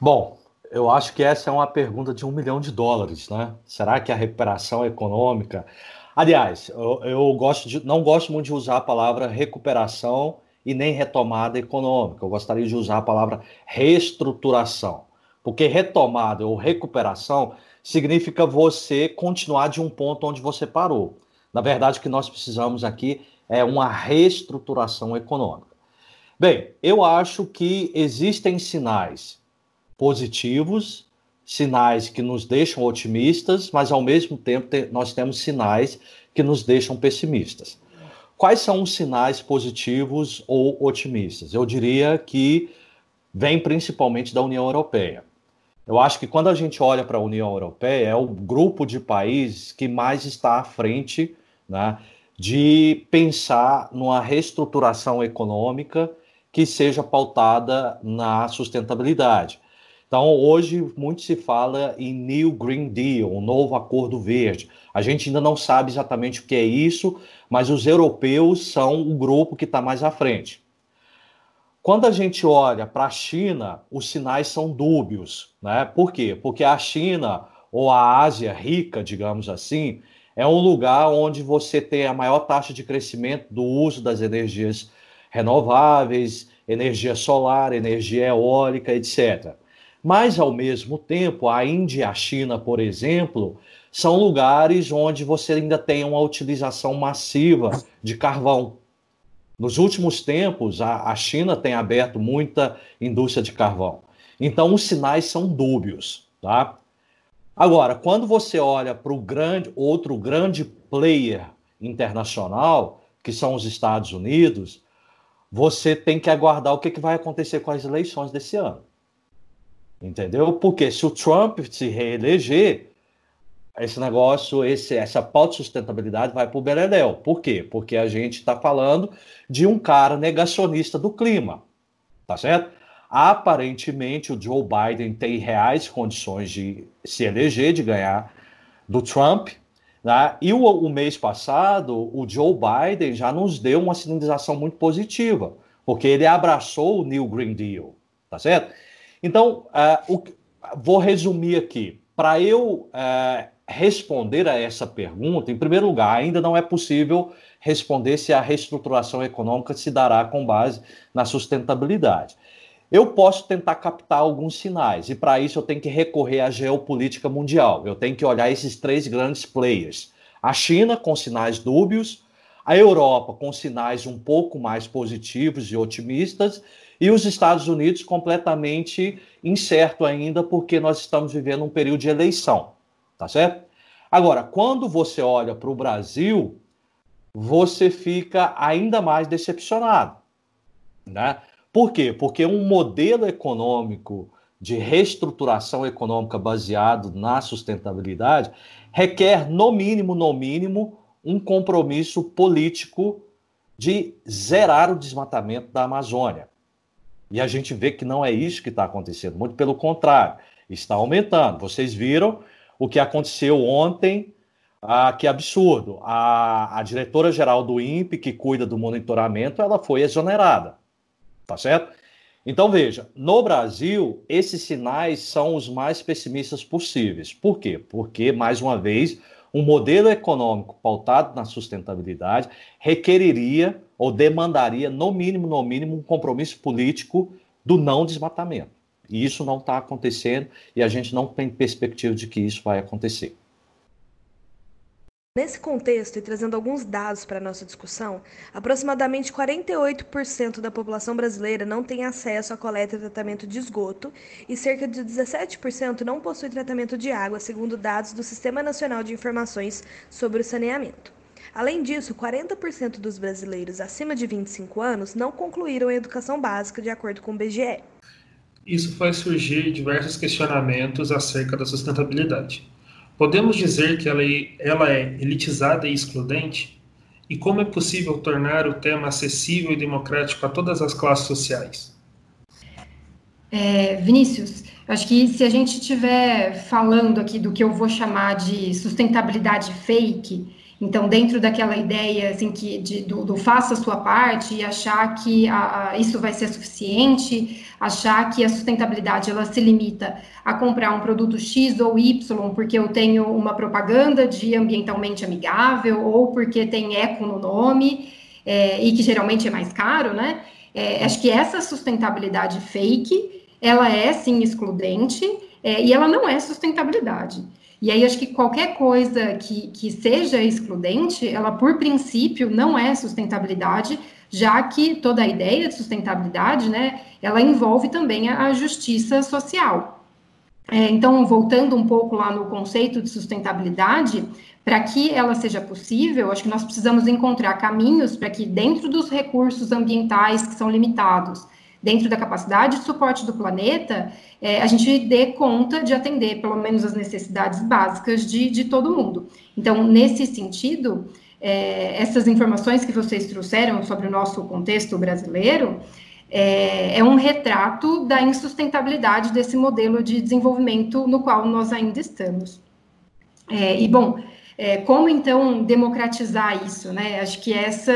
Bom, eu acho que essa é uma pergunta de um milhão de dólares, né? Será que a recuperação econômica. Aliás, eu, eu gosto de, não gosto muito de usar a palavra recuperação e nem retomada econômica. Eu gostaria de usar a palavra reestruturação. Porque retomada ou recuperação significa você continuar de um ponto onde você parou. Na verdade, o que nós precisamos aqui é uma reestruturação econômica. Bem, eu acho que existem sinais positivos, sinais que nos deixam otimistas, mas ao mesmo tempo te nós temos sinais que nos deixam pessimistas. Quais são os sinais positivos ou otimistas? Eu diria que vem principalmente da União Europeia. Eu acho que quando a gente olha para a União Europeia, é o grupo de países que mais está à frente né, de pensar numa reestruturação econômica que seja pautada na sustentabilidade. Então, hoje, muito se fala em New Green Deal, um novo acordo verde. A gente ainda não sabe exatamente o que é isso, mas os europeus são o grupo que está mais à frente. Quando a gente olha para a China, os sinais são dúbios. Né? Por quê? Porque a China, ou a Ásia rica, digamos assim, é um lugar onde você tem a maior taxa de crescimento do uso das energias renováveis, energia solar, energia eólica, etc. Mas, ao mesmo tempo, a Índia e a China, por exemplo, são lugares onde você ainda tem uma utilização massiva de carvão. Nos últimos tempos, a, a China tem aberto muita indústria de carvão. Então, os sinais são dúbios. Tá? Agora, quando você olha para o grande, outro grande player internacional, que são os Estados Unidos, você tem que aguardar o que, que vai acontecer com as eleições desse ano. Entendeu? Porque se o Trump se reeleger, esse negócio, esse, essa pauta de sustentabilidade vai para o Beredel. Por quê? Porque a gente está falando de um cara negacionista do clima. Tá certo? Aparentemente, o Joe Biden tem reais condições de se eleger, de ganhar do Trump. Né? E o, o mês passado, o Joe Biden já nos deu uma sinalização muito positiva, porque ele abraçou o New Green Deal. Tá certo? Então, uh, o, vou resumir aqui. para eu é, responder a essa pergunta, em primeiro lugar, ainda não é possível responder se a reestruturação econômica se dará com base na sustentabilidade. Eu posso tentar captar alguns sinais, e para isso eu tenho que recorrer à geopolítica mundial. Eu tenho que olhar esses três grandes players: a China, com sinais dúbios, a Europa, com sinais um pouco mais positivos e otimistas, e os Estados Unidos, completamente incerto ainda, porque nós estamos vivendo um período de eleição. Tá certo? Agora, quando você olha para o Brasil, você fica ainda mais decepcionado. Né? Por quê? Porque um modelo econômico de reestruturação econômica baseado na sustentabilidade requer, no mínimo, no mínimo, um compromisso político de zerar o desmatamento da Amazônia. E a gente vê que não é isso que está acontecendo, muito pelo contrário, está aumentando. Vocês viram o que aconteceu ontem, ah, que absurdo. A, a diretora-geral do INPE, que cuida do monitoramento, ela foi exonerada. Tá certo? Então, veja, no Brasil, esses sinais são os mais pessimistas possíveis. Por quê? Porque, mais uma vez, um modelo econômico pautado na sustentabilidade requeriria ou demandaria, no mínimo, no mínimo, um compromisso político do não desmatamento. E isso não está acontecendo e a gente não tem perspectiva de que isso vai acontecer. Nesse contexto, e trazendo alguns dados para a nossa discussão, aproximadamente 48% da população brasileira não tem acesso à coleta e tratamento de esgoto e cerca de 17% não possui tratamento de água, segundo dados do Sistema Nacional de Informações sobre o Saneamento. Além disso, 40% dos brasileiros acima de 25 anos não concluíram a educação básica, de acordo com o BGE. Isso faz surgir diversos questionamentos acerca da sustentabilidade. Podemos dizer que ela é, ela é elitizada e excludente? E como é possível tornar o tema acessível e democrático a todas as classes sociais? É, Vinícius, acho que se a gente estiver falando aqui do que eu vou chamar de sustentabilidade fake, então, dentro daquela ideia assim, que de, do, do, faça a sua parte e achar que a, a, isso vai ser suficiente, achar que a sustentabilidade ela se limita a comprar um produto X ou Y porque eu tenho uma propaganda de ambientalmente amigável ou porque tem eco no nome é, e que geralmente é mais caro, né? É, acho que essa sustentabilidade fake, ela é sim excludente é, e ela não é sustentabilidade. E aí, acho que qualquer coisa que, que seja excludente, ela, por princípio, não é sustentabilidade, já que toda a ideia de sustentabilidade, né, ela envolve também a, a justiça social. É, então, voltando um pouco lá no conceito de sustentabilidade, para que ela seja possível, acho que nós precisamos encontrar caminhos para que, dentro dos recursos ambientais que são limitados, dentro da capacidade de suporte do planeta, é, a gente dê conta de atender pelo menos as necessidades básicas de, de todo mundo. Então, nesse sentido, é, essas informações que vocês trouxeram sobre o nosso contexto brasileiro é, é um retrato da insustentabilidade desse modelo de desenvolvimento no qual nós ainda estamos. É, e, bom, é, como então democratizar isso, né? Acho que essa,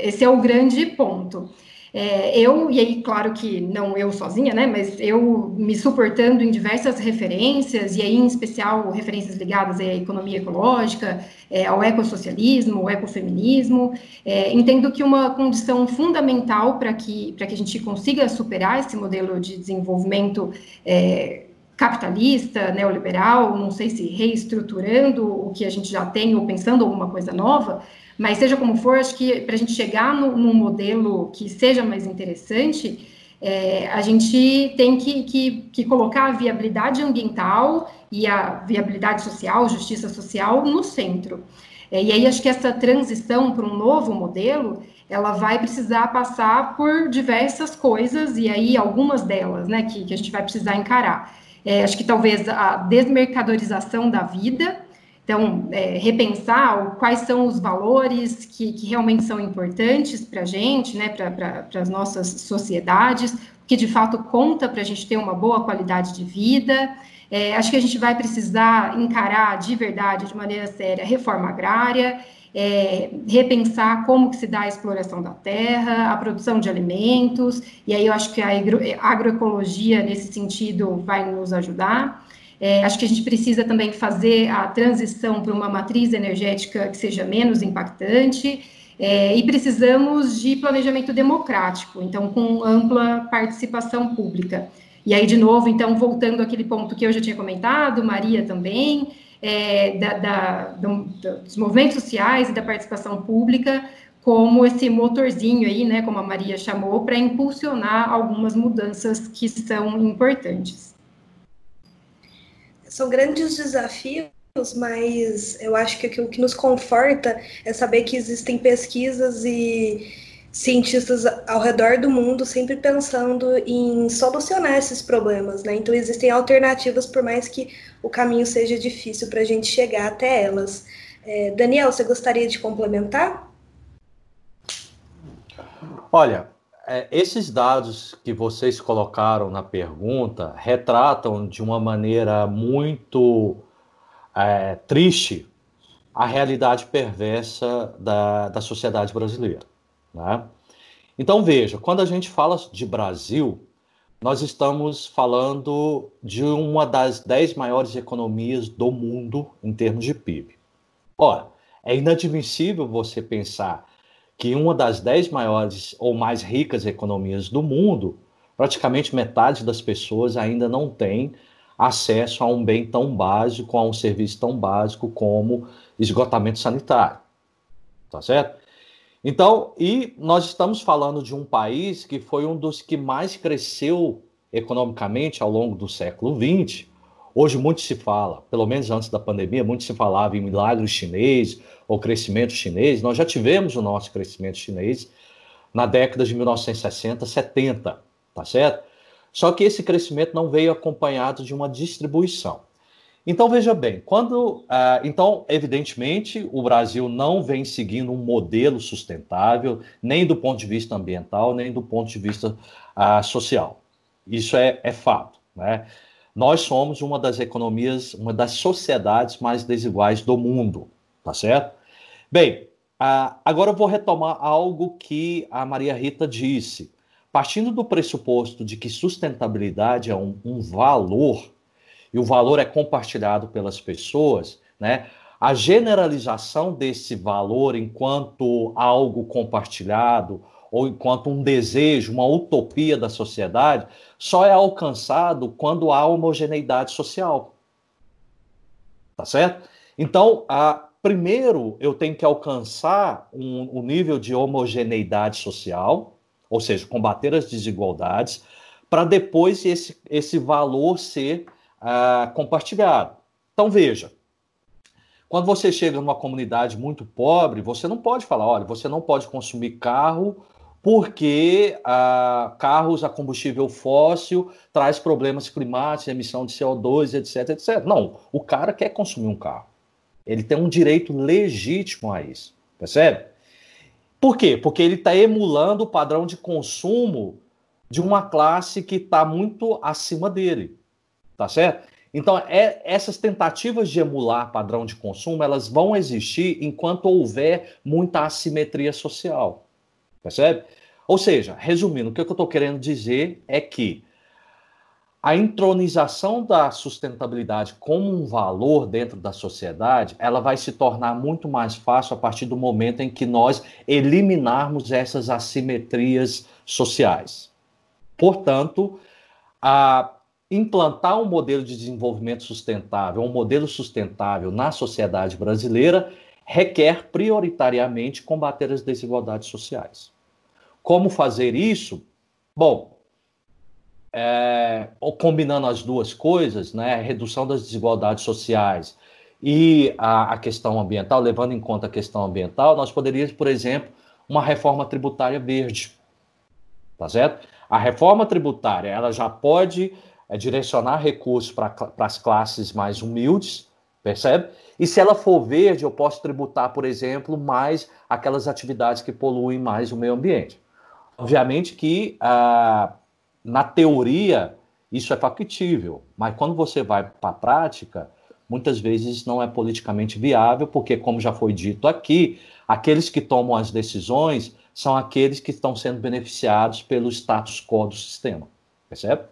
esse é o grande ponto. É, eu, e aí, claro que não eu sozinha, né, mas eu me suportando em diversas referências, e aí, em especial, referências ligadas à economia ecológica, é, ao ecossocialismo, ao ecofeminismo, é, entendo que uma condição fundamental para que, que a gente consiga superar esse modelo de desenvolvimento é, capitalista, neoliberal, não sei se reestruturando o que a gente já tem ou pensando alguma coisa nova, mas seja como for, acho que para a gente chegar no, num modelo que seja mais interessante, é, a gente tem que, que, que, colocar a viabilidade ambiental e a viabilidade social, justiça social no centro. É, e aí acho que essa transição para um novo modelo, ela vai precisar passar por diversas coisas, e aí algumas delas, né, que, que a gente vai precisar encarar. É, acho que talvez a desmercadorização da vida, então, é, repensar quais são os valores que, que realmente são importantes para a gente, né, para as nossas sociedades, que de fato conta para a gente ter uma boa qualidade de vida. É, acho que a gente vai precisar encarar de verdade, de maneira séria, a reforma agrária, é, repensar como que se dá a exploração da terra, a produção de alimentos, e aí eu acho que a agro, agroecologia, nesse sentido, vai nos ajudar. É, acho que a gente precisa também fazer a transição para uma matriz energética que seja menos impactante. É, e precisamos de planejamento democrático, então, com ampla participação pública. E aí, de novo, então, voltando àquele ponto que eu já tinha comentado, Maria também, é, da, da, do, dos movimentos sociais e da participação pública, como esse motorzinho aí, né, como a Maria chamou, para impulsionar algumas mudanças que são importantes. São grandes desafios, mas eu acho que o que nos conforta é saber que existem pesquisas e cientistas ao redor do mundo sempre pensando em solucionar esses problemas, né? Então existem alternativas, por mais que o caminho seja difícil para a gente chegar até elas. É, Daniel, você gostaria de complementar? Olha, é, esses dados que vocês colocaram na pergunta retratam de uma maneira muito é, triste a realidade perversa da, da sociedade brasileira. Né? Então, veja, quando a gente fala de Brasil, nós estamos falando de uma das dez maiores economias do mundo em termos de PIB. Ora, é inadmissível você pensar que uma das dez maiores ou mais ricas economias do mundo, praticamente metade das pessoas ainda não tem acesso a um bem tão básico, a um serviço tão básico como esgotamento sanitário. Tá certo? Então, e nós estamos falando de um país que foi um dos que mais cresceu economicamente ao longo do século XX. Hoje muito se fala, pelo menos antes da pandemia, muito se falava em milagre chinês ou crescimento chinês. Nós já tivemos o nosso crescimento chinês na década de 1960, 70, tá certo? Só que esse crescimento não veio acompanhado de uma distribuição. Então veja bem, quando uh, então evidentemente o Brasil não vem seguindo um modelo sustentável nem do ponto de vista ambiental nem do ponto de vista uh, social. Isso é, é fato, né? Nós somos uma das economias, uma das sociedades mais desiguais do mundo, tá certo? Bem, agora eu vou retomar algo que a Maria Rita disse. Partindo do pressuposto de que sustentabilidade é um, um valor e o valor é compartilhado pelas pessoas, né? A generalização desse valor enquanto algo compartilhado ou enquanto um desejo, uma utopia da sociedade, só é alcançado quando há homogeneidade social. Tá certo? Então, a, primeiro eu tenho que alcançar um, um nível de homogeneidade social, ou seja, combater as desigualdades, para depois esse, esse valor ser uh, compartilhado. Então, veja, quando você chega numa comunidade muito pobre, você não pode falar, olha, você não pode consumir carro porque uh, carros a combustível fóssil traz problemas climáticos, emissão de CO2, etc, etc. Não, o cara quer consumir um carro. Ele tem um direito legítimo a isso, percebe? Por quê? Porque ele está emulando o padrão de consumo de uma classe que está muito acima dele tá certo? Então, é, essas tentativas de emular padrão de consumo, elas vão existir enquanto houver muita assimetria social, percebe? Ou seja, resumindo, o que eu estou querendo dizer é que a intronização da sustentabilidade como um valor dentro da sociedade, ela vai se tornar muito mais fácil a partir do momento em que nós eliminarmos essas assimetrias sociais. Portanto, a implantar um modelo de desenvolvimento sustentável, um modelo sustentável na sociedade brasileira, requer prioritariamente combater as desigualdades sociais. Como fazer isso? Bom, é, combinando as duas coisas, né, redução das desigualdades sociais e a, a, questão ambiental, levando em conta a questão ambiental, nós poderíamos, por exemplo, uma reforma tributária verde, tá certo? A reforma tributária, ela já pode é direcionar recursos para as classes mais humildes, percebe? E se ela for verde, eu posso tributar, por exemplo, mais aquelas atividades que poluem mais o meio ambiente. Obviamente que, ah, na teoria, isso é factível, mas quando você vai para a prática, muitas vezes não é politicamente viável, porque, como já foi dito aqui, aqueles que tomam as decisões são aqueles que estão sendo beneficiados pelo status quo do sistema, percebe?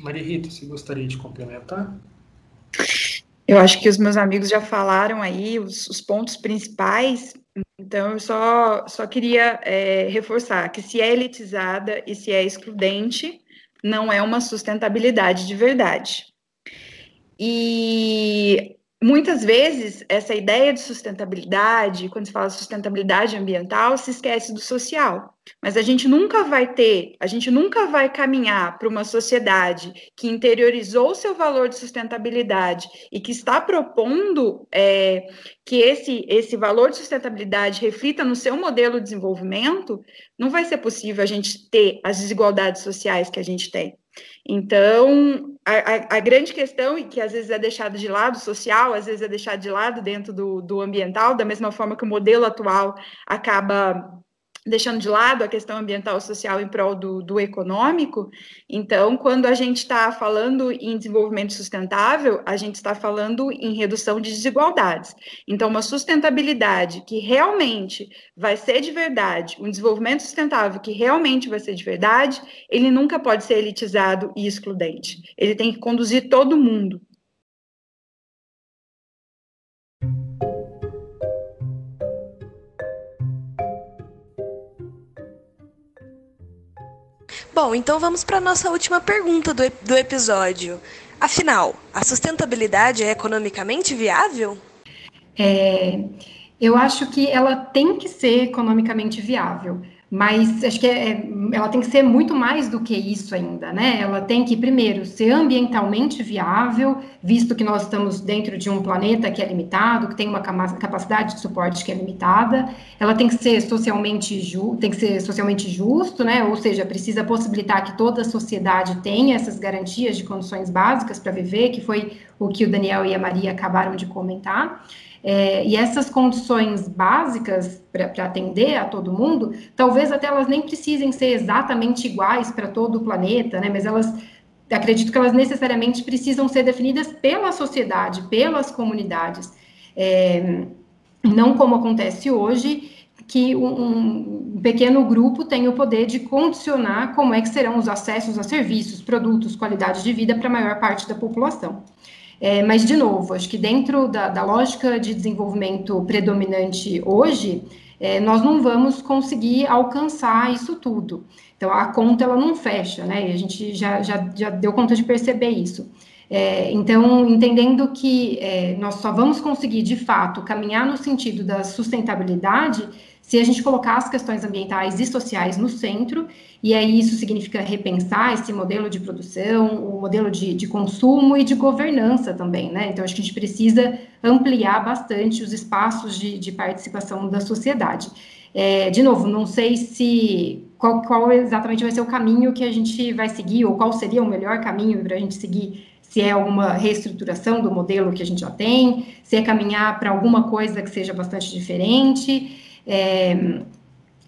Maria Rita, você gostaria de complementar? Eu acho que os meus amigos já falaram aí os, os pontos principais, então eu só, só queria é, reforçar que se é elitizada e se é excludente, não é uma sustentabilidade de verdade. E muitas vezes essa ideia de sustentabilidade, quando se fala sustentabilidade ambiental, se esquece do social. Mas a gente nunca vai ter, a gente nunca vai caminhar para uma sociedade que interiorizou seu valor de sustentabilidade e que está propondo é, que esse, esse valor de sustentabilidade reflita no seu modelo de desenvolvimento, não vai ser possível a gente ter as desigualdades sociais que a gente tem. Então, a, a, a, grande questão, e que às vezes é deixada de lado social, às vezes é deixada de lado dentro do, do ambiental, da mesma forma que o modelo atual acaba deixando de lado a questão ambiental social em prol do, do econômico. Então, quando a gente está falando em desenvolvimento sustentável, a gente está falando em redução de desigualdades. Então, uma sustentabilidade que realmente vai ser de verdade, um desenvolvimento sustentável que realmente vai ser de verdade, ele nunca pode ser elitizado e excludente. Ele tem que conduzir todo mundo Bom, então vamos para a nossa última pergunta do, do episódio. Afinal, a sustentabilidade é economicamente viável? É, eu acho que ela tem que ser economicamente viável. Mas acho que é, é, ela tem que ser muito mais do que isso ainda, né? Ela tem que, primeiro, ser ambientalmente viável, visto que nós estamos dentro de um planeta que é limitado, que tem uma capacidade de suporte que é limitada. Ela tem que ser socialmente ju tem que ser socialmente justo, né? Ou seja, precisa possibilitar que toda a sociedade tenha essas garantias de condições básicas para viver, que foi o que o Daniel e a Maria acabaram de comentar. É, e essas condições básicas para atender a todo mundo, talvez até elas nem precisem ser exatamente iguais para todo o planeta, né? Mas elas acredito que elas necessariamente precisam ser definidas pela sociedade, pelas comunidades. É, não como acontece hoje, que um, um, pequeno grupo tem o poder de condicionar como é que serão os acessos a serviços, produtos, qualidade de vida para a maior parte da população. É, mas, de novo, acho que dentro da, da lógica de desenvolvimento predominante hoje, é, nós não vamos conseguir alcançar isso tudo. Então, a conta ela não fecha, né? E a gente já, já, já deu conta de perceber isso. É, então, entendendo que é, nós só vamos conseguir, de fato, caminhar no sentido da sustentabilidade se a gente colocar as questões ambientais e sociais no centro, e aí isso significa repensar esse modelo de produção, o modelo de, de consumo e de governança também, né? Então, acho que a gente precisa ampliar bastante os espaços de, de participação da sociedade. É, de novo, não sei se qual, qual, exatamente vai ser o caminho que a gente vai seguir, ou qual seria o melhor caminho para a gente seguir, se é alguma reestruturação do modelo que a gente já tem, se é caminhar para alguma coisa que seja bastante diferente é,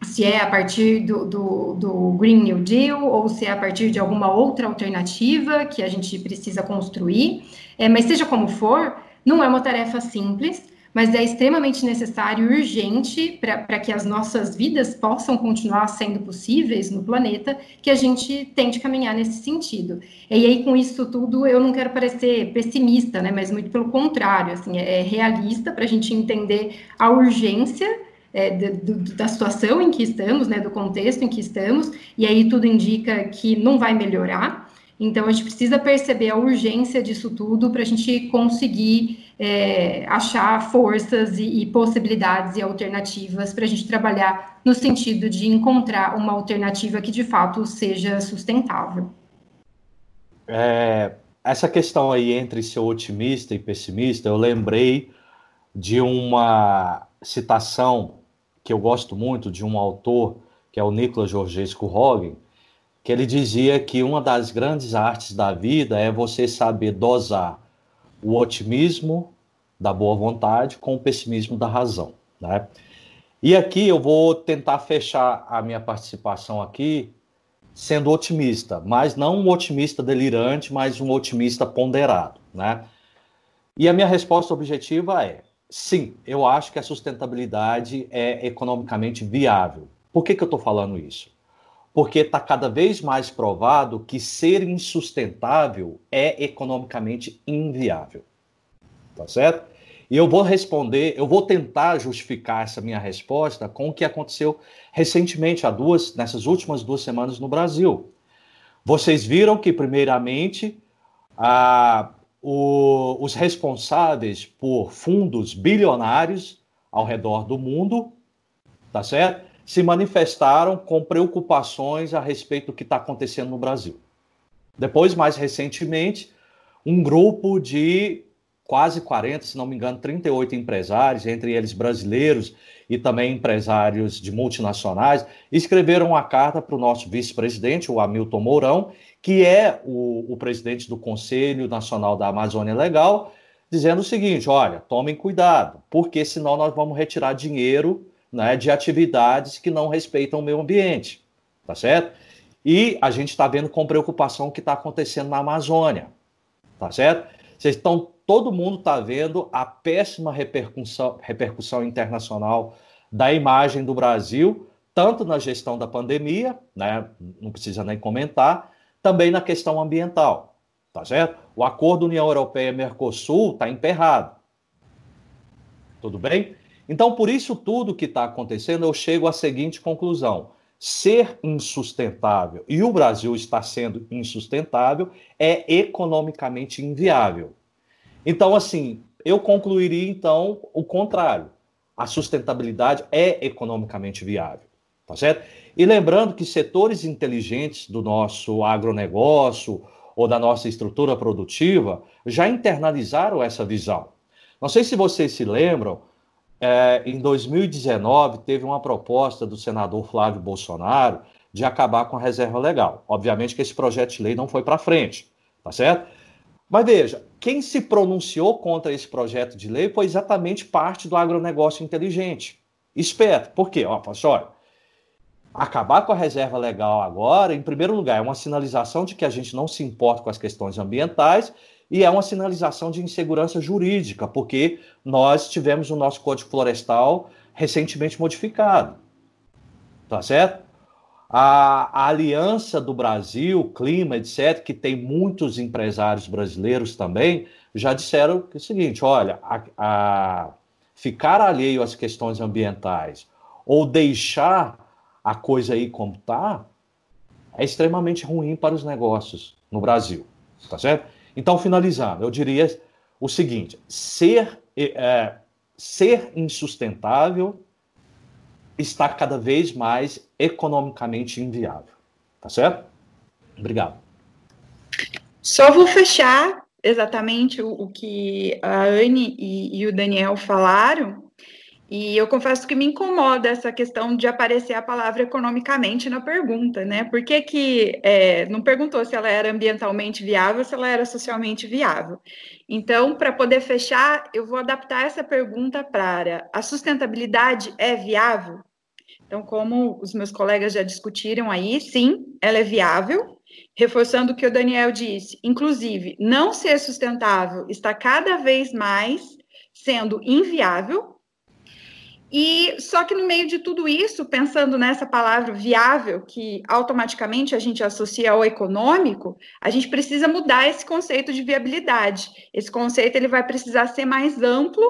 se é a partir do, do, do, Green New Deal ou se é a partir de alguma outra alternativa que a gente precisa construir. É, mas seja como for, não é uma tarefa simples, mas é extremamente necessário e urgente para que as nossas vidas possam continuar sendo possíveis no planeta, que a gente tente caminhar nesse sentido. E aí, com isso tudo, eu não quero parecer pessimista, né, mas muito pelo contrário, assim, é realista para a gente entender a urgência é, da situação em que estamos, né, do contexto em que estamos, e aí tudo indica que não vai melhorar. Então, a gente precisa perceber a urgência disso tudo para a gente conseguir é, achar forças e, e, possibilidades e alternativas para a gente trabalhar no sentido de encontrar uma alternativa que de fato seja sustentável. É, essa questão aí entre ser otimista e pessimista, eu lembrei de uma citação que eu gosto muito de um autor, que é o Nicolas Georgescu Rogen, que ele dizia que uma das grandes artes da vida é você saber dosar o otimismo da boa vontade com o pessimismo da razão, né? E aqui eu vou tentar fechar a minha participação aqui sendo otimista, mas não um otimista delirante, mas um otimista ponderado, né? E a minha resposta objetiva é: sim, eu acho que a sustentabilidade é economicamente viável. Por que, que eu estou falando isso? porque está cada vez mais provado que ser insustentável é economicamente inviável. Tá certo? E eu vou responder, eu vou tentar justificar essa minha resposta com o que aconteceu recentemente, há duas, nessas últimas duas semanas no Brasil. Vocês viram que, primeiramente, a, o, os responsáveis por fundos bilionários ao redor do mundo, tá certo? Se manifestaram com preocupações a respeito do que está acontecendo no Brasil. Depois, mais recentemente, um grupo de quase 40, se não me engano, 38 empresários, entre eles brasileiros e também empresários de multinacionais, escreveram uma carta para o nosso vice-presidente, o Hamilton Mourão, que é o, o presidente do Conselho Nacional da Amazônia Legal, dizendo o seguinte: olha, tomem cuidado, porque senão nós vamos retirar dinheiro né, de atividades que não respeitam o meio ambiente, tá certo? E a gente está vendo com preocupação o que está acontecendo na Amazônia, tá certo? Vocês estão, todo mundo está vendo a péssima repercussão, repercussão internacional da imagem do Brasil, tanto na gestão da pandemia, né, não precisa nem comentar, também na questão ambiental, tá certo? O acordo União Europeia-Mercosul está emperrado. Tudo bem? Então, por isso tudo que está acontecendo, eu chego à seguinte conclusão: ser insustentável e o Brasil está sendo insustentável é economicamente inviável. Então, assim, eu concluiria então o contrário. A sustentabilidade é economicamente viável, tá certo? E lembrando que setores inteligentes do nosso agronegócio ou da nossa estrutura produtiva já internalizaram essa visão. Não sei se vocês se lembram, é, em 2019 teve uma proposta do senador Flávio Bolsonaro de acabar com a reserva legal. Obviamente que esse projeto de lei não foi para frente, tá certo? Mas veja, quem se pronunciou contra esse projeto de lei foi exatamente parte do agronegócio inteligente. Esperto. Por quê? Ó, olha, Acabar com a reserva legal agora, em primeiro lugar, é uma sinalização de que a gente não se importa com as questões ambientais e é uma sinalização de insegurança jurídica, porque nós tivemos o nosso Código Florestal recentemente modificado. Tá certo? A, a, Aliança do Brasil, Clima, etc., que tem muitos empresários brasileiros também, já disseram é o seguinte: olha, a, a ficar alheio às questões ambientais ou deixar a coisa aí como está, é extremamente ruim para os negócios no Brasil, tá certo? Então, finalizando, eu diria o seguinte: ser, é, ser insustentável está cada vez mais economicamente inviável, tá certo? Obrigado. Só vou fechar exatamente o, o que a Anne e, e o Daniel falaram, e eu confesso que me incomoda essa questão de aparecer a palavra economicamente na pergunta, né? Por que, que é, não perguntou se ela era ambientalmente viável, se ela era socialmente viável? Então, para poder fechar, eu vou adaptar essa pergunta para a sustentabilidade é viável? Então, como os meus colegas já discutiram aí, sim, ela é viável, reforçando o que o Daniel disse, inclusive, não ser sustentável está cada vez mais sendo inviável, e só que no meio de tudo isso, pensando nessa palavra viável, que automaticamente a gente associa ao econômico, a gente precisa mudar esse conceito de viabilidade. Esse conceito ele vai precisar ser mais amplo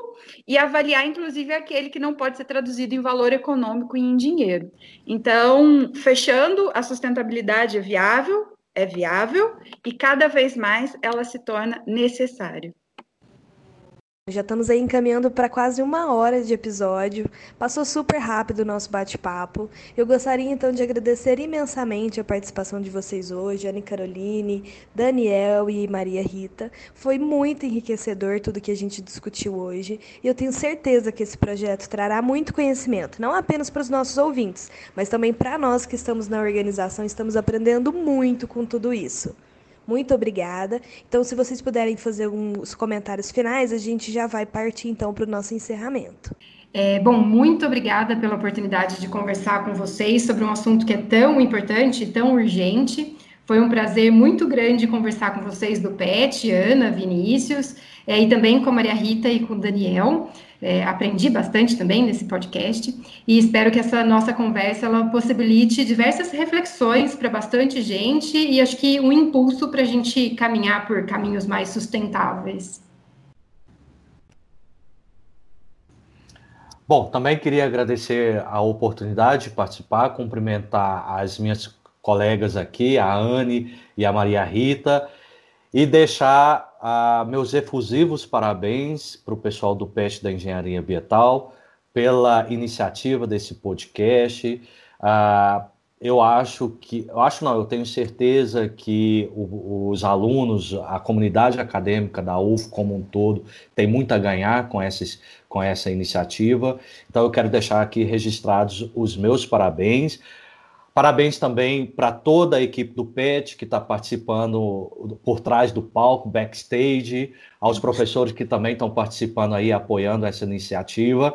e avaliar, inclusive, aquele que não pode ser traduzido em valor econômico e em dinheiro. Então, fechando, a sustentabilidade é viável, é viável e cada vez mais ela se torna necessária. Já estamos aí encaminhando para quase uma hora de episódio. Passou super rápido o nosso bate-papo. Eu gostaria então de agradecer imensamente a participação de vocês hoje, Anne Caroline, Daniel e Maria Rita. Foi muito enriquecedor tudo que a gente discutiu hoje. E eu tenho certeza que esse projeto trará muito conhecimento, não apenas para os nossos ouvintes, mas também para nós que estamos na organização, estamos aprendendo muito com tudo isso. Muito obrigada. Então, se vocês puderem fazer uns comentários finais, a gente já vai partir então para o nosso encerramento. É, bom, muito obrigada pela oportunidade de conversar com vocês sobre um assunto que é tão importante, tão urgente. Foi um prazer muito grande conversar com vocês do PET, Ana, Vinícius, é, e também com a Maria Rita e com o Daniel. É, aprendi bastante também nesse podcast e espero que essa nossa conversa ela possibilite diversas reflexões para bastante gente e acho que um impulso para a gente caminhar por caminhos mais sustentáveis. Bom, também queria agradecer a oportunidade de participar, cumprimentar as minhas colegas aqui, a Anne e a Maria Rita, e deixar uh, meus efusivos parabéns para o pessoal do PET da Engenharia Ambiental pela iniciativa desse podcast. Uh, eu acho que, eu acho não, eu tenho certeza que o, os alunos, a comunidade acadêmica da UF como um todo, tem muito a ganhar com, esses, com essa iniciativa. Então eu quero deixar aqui registrados os meus parabéns. Parabéns também para toda a equipe do PET que está participando por trás do palco, backstage, aos professores que também estão participando aí, apoiando essa iniciativa.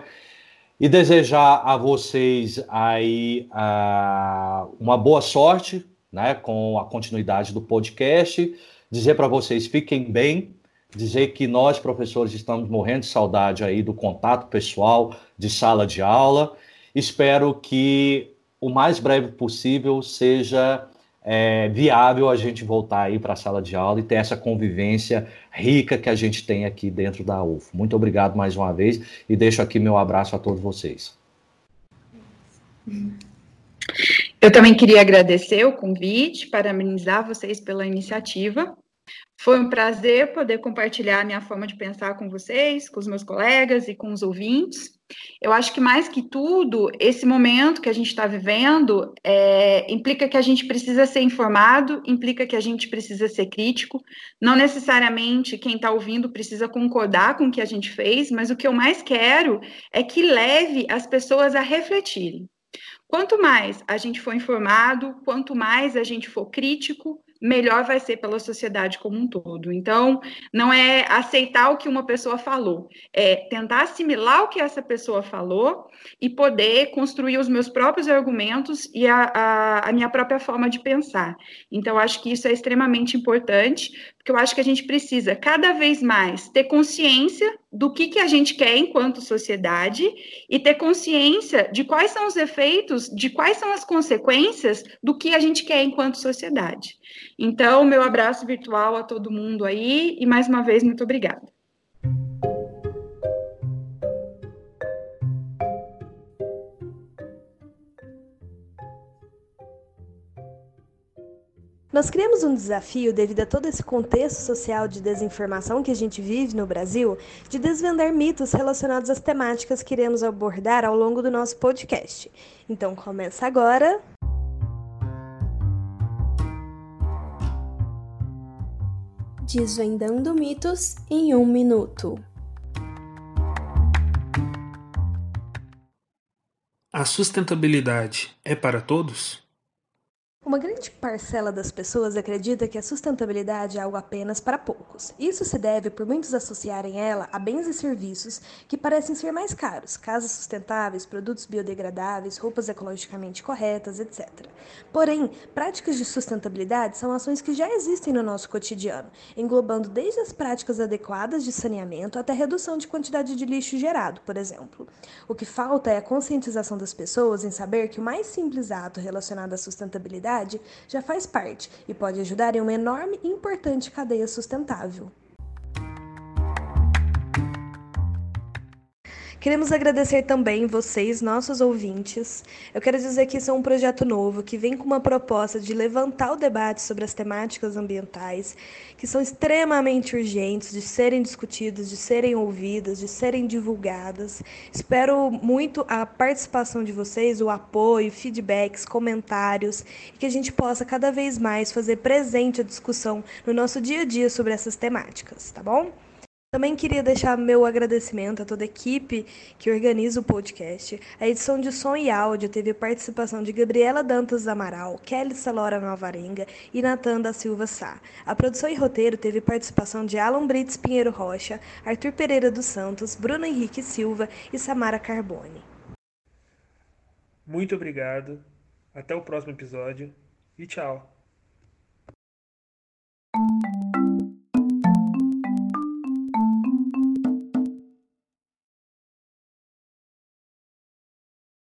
E desejar a vocês aí uh, uma boa sorte né, com a continuidade do podcast. Dizer para vocês fiquem bem, dizer que nós, professores, estamos morrendo de saudade aí do contato pessoal de sala de aula. Espero que o mais breve possível seja é, viável a gente voltar aí para a sala de aula e ter essa convivência rica que a gente tem aqui dentro da UFO. Muito obrigado mais uma vez e deixo aqui meu abraço a todos vocês. Eu também queria agradecer o convite, parabenizar vocês pela iniciativa. Foi um prazer poder compartilhar minha forma de pensar com vocês, com os meus colegas e com os ouvintes. Eu acho que mais que tudo, esse momento que a gente está vivendo é, implica que a gente precisa ser informado, implica que a gente precisa ser crítico. Não necessariamente quem está ouvindo precisa concordar com o que a gente fez, mas o que eu mais quero é que leve as pessoas a refletirem. Quanto mais a gente for informado, quanto mais a gente for crítico, melhor vai ser pela sociedade como um todo. Então, não é aceitar o que uma pessoa falou, é tentar assimilar o que essa pessoa falou e poder construir os meus próprios argumentos e a, a, a minha própria forma de pensar. Então, acho que isso é extremamente importante, porque eu acho que a gente precisa cada vez mais ter consciência do que, que a gente quer enquanto sociedade e ter consciência de quais são os efeitos, de quais são as consequências do que a gente quer enquanto sociedade. Então, meu abraço virtual a todo mundo aí e mais uma vez, muito obrigada. Nós criamos um desafio, devido a todo esse contexto social de desinformação que a gente vive no Brasil, de desvendar mitos relacionados às temáticas que iremos abordar ao longo do nosso podcast. Então começa agora. Desvendando mitos em um minuto. A sustentabilidade é para todos? Uma grande parcela das pessoas acredita que a sustentabilidade é algo apenas para poucos. Isso se deve por muitos associarem ela a bens e serviços que parecem ser mais caros, casas sustentáveis, produtos biodegradáveis, roupas ecologicamente corretas, etc. Porém, práticas de sustentabilidade são ações que já existem no nosso cotidiano, englobando desde as práticas adequadas de saneamento até redução de quantidade de lixo gerado, por exemplo. O que falta é a conscientização das pessoas em saber que o mais simples ato relacionado à sustentabilidade já faz parte e pode ajudar em uma enorme e importante cadeia sustentável. Queremos agradecer também vocês, nossos ouvintes. Eu quero dizer que isso é um projeto novo que vem com uma proposta de levantar o debate sobre as temáticas ambientais, que são extremamente urgentes de serem discutidas, de serem ouvidas, de serem divulgadas. Espero muito a participação de vocês, o apoio, feedbacks, comentários e que a gente possa cada vez mais fazer presente a discussão no nosso dia a dia sobre essas temáticas, tá bom? Também queria deixar meu agradecimento a toda a equipe que organiza o podcast. A edição de som e áudio teve participação de Gabriela Dantas Amaral, Kelly Salora Novarenga e Natan da Silva Sá. A produção e roteiro teve participação de Alan Brits Pinheiro Rocha, Arthur Pereira dos Santos, Bruno Henrique Silva e Samara Carbone. Muito obrigado. Até o próximo episódio e tchau.